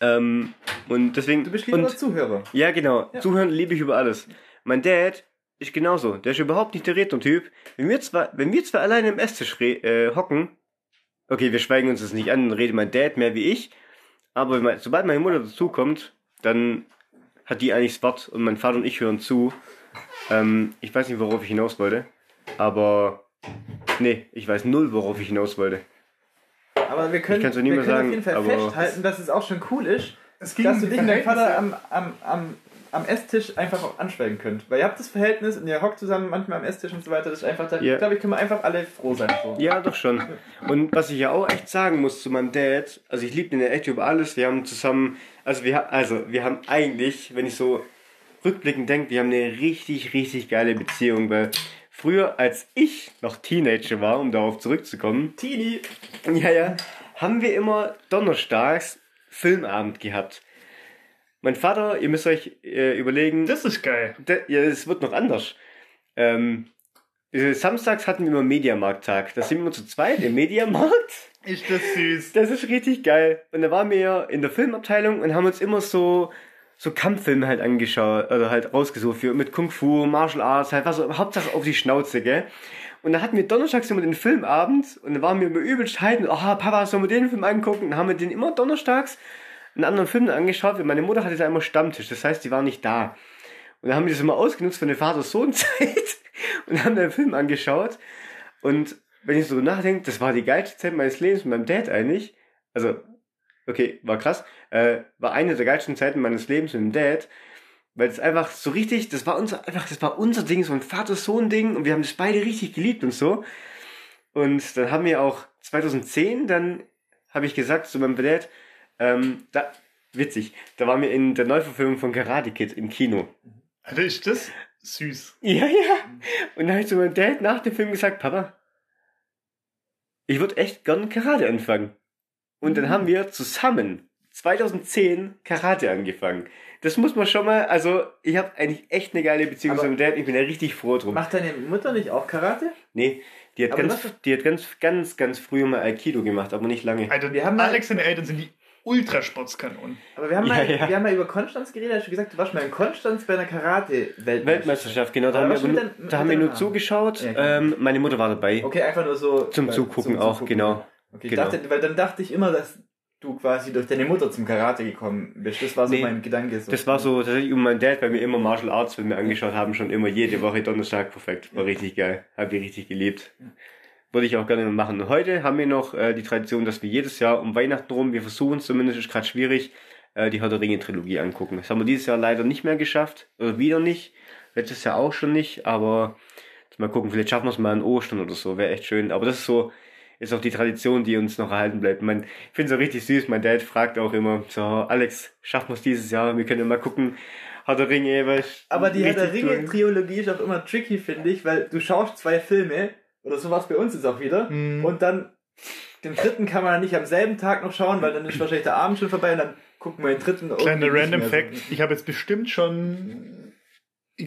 Ähm, und deswegen. Du bist lieber und, Zuhörer. ja, genau. Ja. Zuhören liebe ich über alles. Mein Dad ist genauso. Der ist überhaupt nicht der Rednertyp. Wenn wir zwei, wenn wir zwei alleine im Esstisch äh, hocken, okay, wir schweigen uns das nicht an, dann redet mein Dad mehr wie ich. Aber wenn mein, sobald meine Mutter dazukommt, dann hat die eigentlich das Wort und mein Vater und ich hören zu. Ähm, ich weiß nicht, worauf ich hinaus wollte. Aber nee, ich weiß null, worauf ich hinaus wollte. Aber wir können, Ich kann's wir nie können mehr auf sagen, jeden Fall festhalten, dass es auch schon cool ist, Es ging dass du dich und dein Vater am, am, am, am Esstisch einfach auch anschweigen könnt. Weil ihr habt das Verhältnis und ihr hockt zusammen manchmal am Esstisch und so weiter. Das ist einfach, da Ja. glaube ich, können wir einfach alle froh sein. So. Ja, doch schon. Und was ich ja auch echt sagen muss zu meinem Dad, also ich liebe den ja echt über alles. Wir haben zusammen, also wir, also wir haben eigentlich, wenn ich so rückblickend denke, wir haben eine richtig, richtig geile Beziehung, weil früher, als ich noch Teenager war, um darauf zurückzukommen, Teenie! ja, ja, haben wir immer donnerstags Filmabend gehabt. Mein Vater, ihr müsst euch äh, überlegen, Das ist geil. De, ja, es wird noch anders. Ähm, äh, samstags hatten wir immer Mediamarkt-Tag. Da sind wir immer zu zweit im Mediamarkt. Ist das süß. Das ist richtig geil. Und da waren wir in der Filmabteilung und haben uns immer so, so Kampffilme halt angeschaut, oder halt rausgesucht für, mit Kung Fu, Martial Arts, halt was so, Hauptsache auf die Schnauze, gell? Und da hatten wir donnerstags immer den Filmabend und da waren wir immer übelst heiden, oh, Papa, sollen wir den Film angucken? Dann haben wir den immer donnerstags einen anderen Film angeschaut, weil meine Mutter hatte da immer Stammtisch, das heißt, die war nicht da. Und dann haben wir das immer ausgenutzt für eine Vater-Sohn-Zeit *laughs* und haben den Film angeschaut. Und wenn ich so nachdenke, das war die geilste Zeit meines Lebens mit meinem Dad eigentlich. Also, okay, war krass. Äh, war eine der geilsten Zeiten meines Lebens mit dem Dad. Weil es einfach so richtig, das war unser, einfach, das war unser Ding, so ein Vater-Sohn-Ding und wir haben das beide richtig geliebt und so. Und dann haben wir auch 2010, dann habe ich gesagt zu meinem Dad, ähm, da, witzig, da waren wir in der Neuverfilmung von Karate Kid im Kino. Alter, ist das süß. Ja, ja. Und dann habe ich zu meinem Dad nach dem Film gesagt, Papa, ich würde echt gern Karate anfangen. Und dann haben wir zusammen 2010 Karate angefangen. Das muss man schon mal, also ich habe eigentlich echt eine geile Beziehung zu meinem Dad. Ich bin da richtig froh drum. Macht deine Mutter nicht auch Karate? Nee, die hat, Aber ganz, die hat ganz, ganz, ganz früh mal Aikido gemacht, aber nicht lange. Alter, Wir haben Alex seine Eltern sind die Ultrasportskanonen. Aber wir haben, Ja, mal, ja. wir haben mal über Konstanz geredet, hast du gesagt, du warst mal in Konstanz bei einer Karate-Weltmeisterschaft. Weltmeisterschaft, genau. Da Aber haben wir, nur, dein- da haben wir nur zugeschaut. Ja, genau. ähm, meine Mutter war dabei. Okay, einfach nur so. Zum Zugucken auch, genau. Okay, Genau. Dachte, weil dann dachte ich immer, dass du quasi durch deine Mutter zum Karate gekommen bist. Das war so Nee, mein Gedanke. So. Das war so tatsächlich um mein Dad, weil wir immer Martial Arts Filme angeschaut haben, schon immer jede Woche Donnerstag perfekt. War richtig geil. Hab ich richtig geliebt. Würde ich auch gerne machen. Und heute haben wir noch äh, die Tradition, dass wir jedes Jahr um Weihnachten rum, wir versuchen es zumindest, ist gerade schwierig, äh, die Herr der Ringe Trilogie angucken. Das haben wir dieses Jahr leider nicht mehr geschafft. Oder wieder nicht. Letztes Jahr auch schon nicht, aber mal gucken, vielleicht schaffen wir es mal an Ostern oder so. Wäre echt schön. Aber das ist so, ist auch die Tradition, die uns noch erhalten bleibt. Man, ich finde es auch richtig süß. Mein Dad fragt auch immer, so, Alex, schaffen wir es dieses Jahr? Wir können ja mal gucken, Herr der Ringe, weißt Aber die Herr der. Ringe-Triologie ist auch immer tricky, finde ich, weil du schaust zwei Filme, oder so war es bei uns jetzt auch wieder, Mhm. und dann den dritten kann man dann nicht am selben Tag noch schauen, weil dann ist wahrscheinlich der Abend schon vorbei und dann gucken wir den dritten Kleiner Random Fact. Ich habe jetzt bestimmt schon,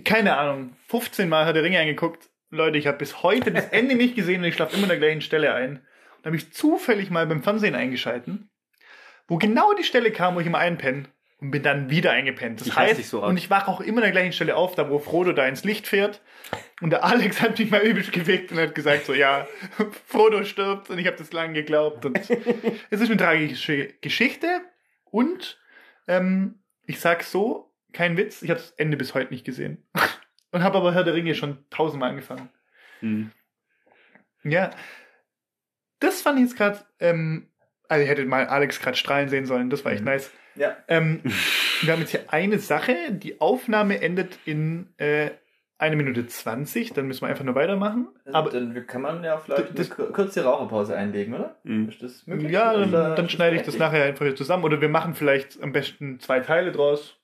keine Ahnung, 15 Mal hat der Ringe angeguckt. Leute, ich habe bis heute das Ende nicht gesehen und ich schlafe immer an der gleichen Stelle ein. Und habe ich zufällig mal beim Fernsehen eingeschalten, wo genau die Stelle kam, wo ich immer einpenne. Und bin dann wieder eingepennt. Das Ich heißt, so und ich wache auch immer an der gleichen Stelle auf, da wo Frodo da ins Licht fährt. Und der Alex hat mich mal übelst geweckt und hat gesagt so, ja, *laughs* Frodo stirbt. Und ich habe das lange geglaubt. Und *laughs* es ist eine tragische Geschichte. Und ähm, ich sag so, kein Witz, ich habe das Ende bis heute nicht gesehen. Und habe aber Herr der Ringe schon tausendmal angefangen. Hm. Ja. Das fand ich jetzt gerade, ähm, also ihr hättet mal Alex gerade strahlen sehen sollen, das war echt Mhm. nice. Ja. Ähm, *laughs* wir haben jetzt hier eine Sache, die Aufnahme endet in äh, eine Minute 20, dann müssen wir einfach nur weitermachen. Also Aber dann kann man ja vielleicht Das- eine kur- kurze Raucherpause einlegen, oder? Hm. Ist das möglich? ja, dann, dann schneide ich das nachher einfach hier zusammen. Oder wir machen vielleicht am besten zwei Teile draus.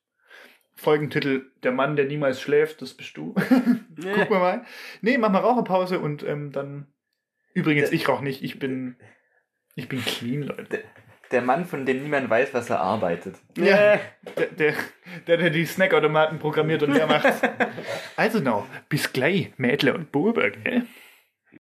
Folgentitel Der Mann, der niemals schläft, das bist du. *laughs* Gucken wir mal. Nee, mach mal Raucherpause und ähm, dann. Übrigens, ich rauche nicht, ich bin. Ich bin clean, Leute. Der Mann, von dem niemand weiß, was er arbeitet. Ja, der, der, der, der die Snackautomaten programmiert und der macht. *laughs* Also, no, bis gleich, Mädler und Buber, gell?